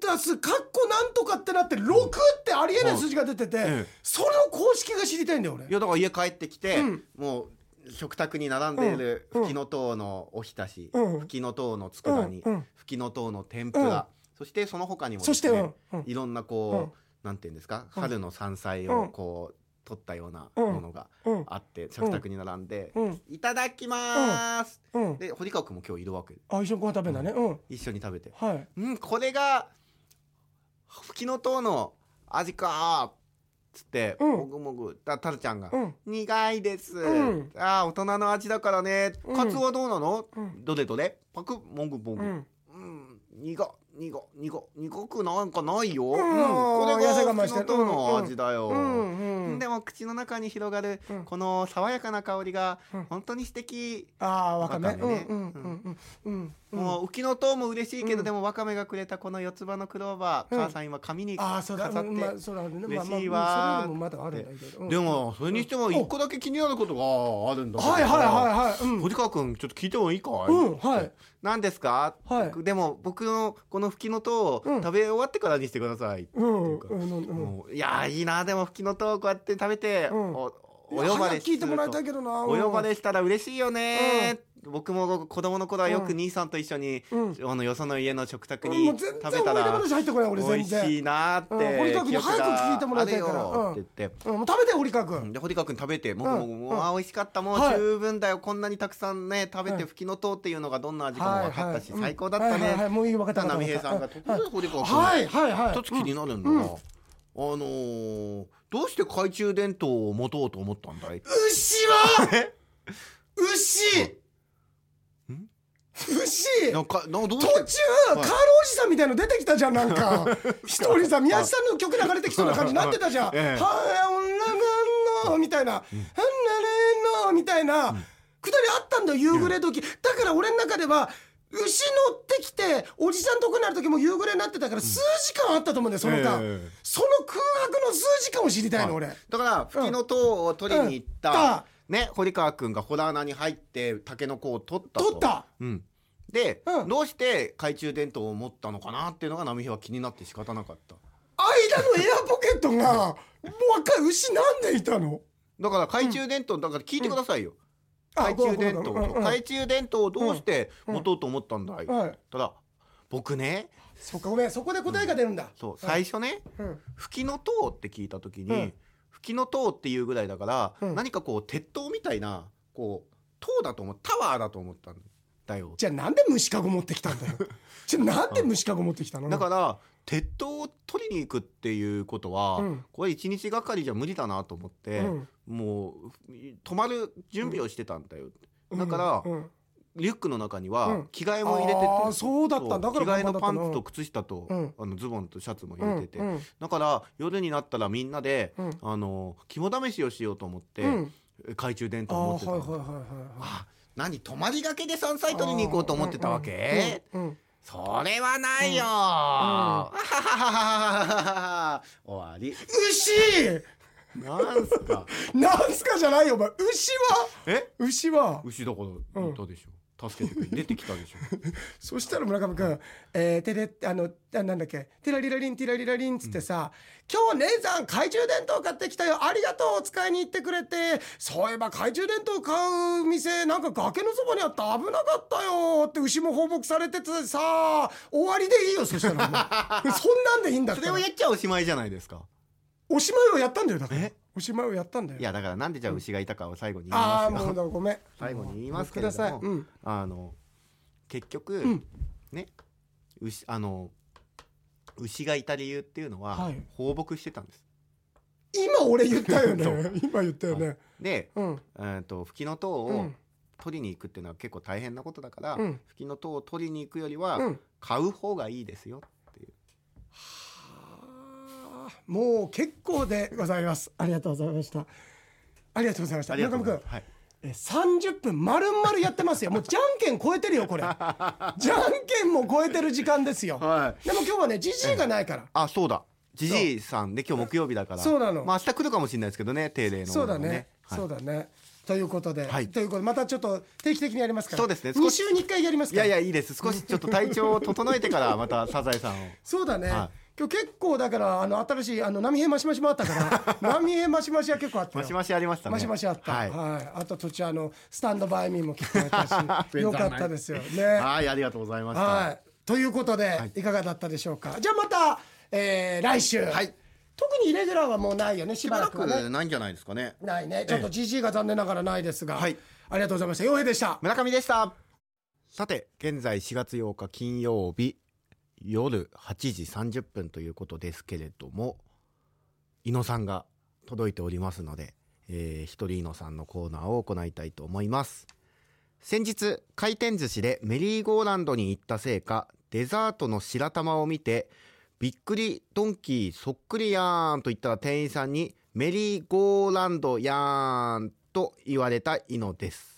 たすカッコなんとかってなって6ってありえない数字が出てて、ええその公式が知りたいんだよ俺。えいやだから家帰ってきて、うん。もう食卓に並んでいるうん。ふきのとうのおひたし、うん。ふきのとうの佃煮、うん。うん。ふきのとうの天ぷら、そしてその他にもそしていろんなこう、なんていうんですかうん。春の山菜うんをこう取ったようなうん。ものがうん。あって食卓に並んでうん「いただきます」うん。で堀川君も今日いるわけ。あ一緒にご飯食べんだね。うん。一緒に食べて。はい「うんこれがふきのとうの味か」つってうん。もぐもぐたたるちゃんがうん「苦いです」うん。ああ大人の味だからね。うん。カツオはどうなの？うん。どれどれ？パクもぐもぐ。うん。うん、苦苦苦苦くなんかないよ、うん。これがふきのとうの味だよ、うんうんでも口の中に広がるうん。この爽やかな香りがうん。本当に素敵、ああわかめね。うんうんうんうんうん。もう浮きのとうも嬉しいけど、うん。でもわかめがくれたこの四つ葉のクローバー、うん。母さん今紙にああそうだ。飾って、嬉しいわでもそれにしても一個だけ気になることがあるんだはいはいはいはい。うん。堀川君ちょっと聞いてもいいかい、うんはい何ですか、はい。でも僕のこのふきのとうをうん。食べ終わってからにしてください、うんっていうか。うんうんうんもういやーいいなでもふきのとうこうやって食べて、うん。おお呼ばれ早く聞いてもらいたいけどなお呼ばれしたら嬉しいよね、僕も子供の頃はよく兄さんと一緒に、うん。あのよその家の食卓うんに食べたら美味しいなーって、うん堀川君に早く聞いてもらいたいから。って言って。食べて堀川君。で堀川君食べてもぐもうん。あー美味しかったもうはい。十分だよこんなにたくさんね食べてうん。ふきのとうっていうのがどんな味かも分かったしはいはい最高だったはいはいはねいもういい分かった。波平さんが突然堀川君はいはいはい。一つ気になるんだが、あのーどうして懐中電灯を持とうと思ったんだい？牛は？<laughs> え？牛！ん牛。なんかなどう途中、カールおじさんみたいの出てきたじゃんなんか。<laughs> 一人さ宮地さんの曲流れてきそうな感じになってたじゃん「<laughs> ええ。はやおんらがんの」みたいな「はん。なれんの」みたいな。くだりあったんだよ夕暮れ時。だから俺の中では牛乗ってきておじさんとこになる時も夕暮れになってたから数時間あったと思うんだよその間、ええ。その空白の数時間を知りたいの俺。だからふきのとうを取りに行った、うん。うんね堀川君がホラー穴に入ってタケノコを取ったと。取った？うん。で、うん。どうして懐中電灯を持ったのかなっていうのが波平は気になって仕方なかった。間のエアポケットがもう若い牛なんでいたの？だから懐中電灯だから聞いてくださいよ、あ懐中電灯うんうん。懐中電灯をどうして持とうと思ったん。だい、はい。ただ僕ねそっかごめんそこで答えが出るんだ、そう最初ねうん「吹きの塔」って聞いた時にうん「吹きの塔」っていうぐらいだから、うん。何かこう鉄塔みたいなこう塔だと思う。タワーだと思ったんだよ。じゃあなんで虫かご持ってきたんだよ。<laughs> じゃあなんで虫かご持ってきたの？だから鉄塔を取りに行くっていうことは、うん。これ一日がかりじゃ無理だなと思って、うん。もう泊まる準備をしてたんだよ、だからリュックの中にはうん。着替えも入れてて、あーそうだった。んだから着替えのパンツと靴下と、うん。あのズボンとシャツも入れてて、うんうん。だから夜になったらみんなで、うん。あの肝試しをしようと思って、うん。懐中電灯を持ってたのはいはいはいはいはい。あ何泊まりがけで山菜取りに行こうと思ってたわけ、うんうんうん。それはないよ、終わり。牛！なんすか？<laughs> なんすかじゃないよお前。牛は？え？牛は？牛だからうん。言ったでしょ、助けてくれ出てきたでしょ。<laughs> そしたら村上君、えー、てれあのあなんだっけ？ティラリラリンティラリラリンっつってさ、今日姉さん懐中電灯買ってきたよ。ありがとう使いに行ってくれて。そういえば懐中電灯買う店なんか崖のそばにあった。危なかったよって牛も放牧されててさ終わりでいいよそしたらもう。<laughs> そんなんでいいんだそれをやっちゃおしまいじゃないですか。おしまいをやったんだよだから。え？おしまいをやったんだよ。いやだからなんでじゃあ牛がいたかを最後に言いああますよ。もうだごめん。<laughs> 最後に言いますけれください、どもうん、あの結局、ん。ね牛あの牛がいた理由っていうのは、はい。放牧してたんです。今俺言ったよね。<laughs> そう。今言ったよね。で、うん。えー、とフキノトウをうん。取りに行くっていうのは結構大変なことだから、うん。フキノトウを取りに行くよりは、うん。買う方がいいですよもう結構でございます。ありがとうございました。ありがとうございました。ありがと村上君はい、え30分丸々やってますよ。もうじゃんけん超えてるよこれ。<laughs> じゃんけんも超えてる時間ですよ。はい。でも今日はねじじいがないから。あそうだ。じじいさんで今日木曜日だから。そうなの。まあ明日来るかもしれないですけどね定例のそうだね。はい。そうだね。ということで、はい。ということでまたちょっと定期的にやりますから。そうですね。2少し週に1回やりますから。いやいやいいです。少しちょっと体調を整えてからまたサザエさんを。<laughs> そうだね、は今日結構だからあの新しいあの波平マシマシもあったから <laughs> 波平マシマシは結構あったよ。マシマシありましたね。マシマシあった、ははい。い、あと途中あのスタンドバイミーも聞こえたし <laughs> よかったですよ。ね。はいありがとうございました。はい。ということで、い、かがだったでしょうか？じゃあまた、えー来週、はい。特にイレギュラーはもうないよねししばらくはね。くないんじゃないですかね。ないね。ちょっと GG が残念ながらないですが、はい。ありがとうございました。洋平でした。村上でした。さて現在4月8日金曜日夜8時30分ということですけれども伊野さんが届いておりますので、えー、一人伊野さんのコーナーを行いたいと思います。先日回転寿司でメリーゴーランドに行ったせいかデザートの白玉を見てびっくりドンキーそっくりやーんと言ったら店員さんにメリーゴーランドやーんと言われた伊野です。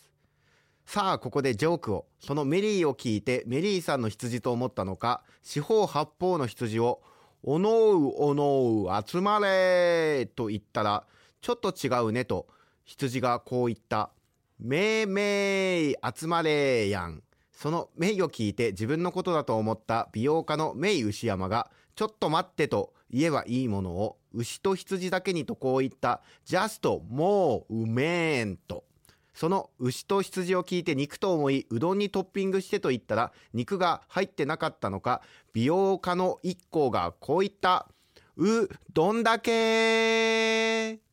さあここでジョークをそのメリーを聞いてメリーさんの羊と思ったのか四方八方の羊を「おのうおのう集まれ!」と言ったら「ちょっと違うね」と羊がこう言った「めいめい集まれやん」そのメイを聞いて自分のことだと思った美容家のメイ牛山が「ちょっと待って」と言えばいいものを牛と羊だけにとこう言った「ジャストもううめーん」と。その牛と羊を聞いて肉と思いうどんにトッピングしてと言ったら肉が入ってなかったのか美容家の一行がこう言った「うどんだけ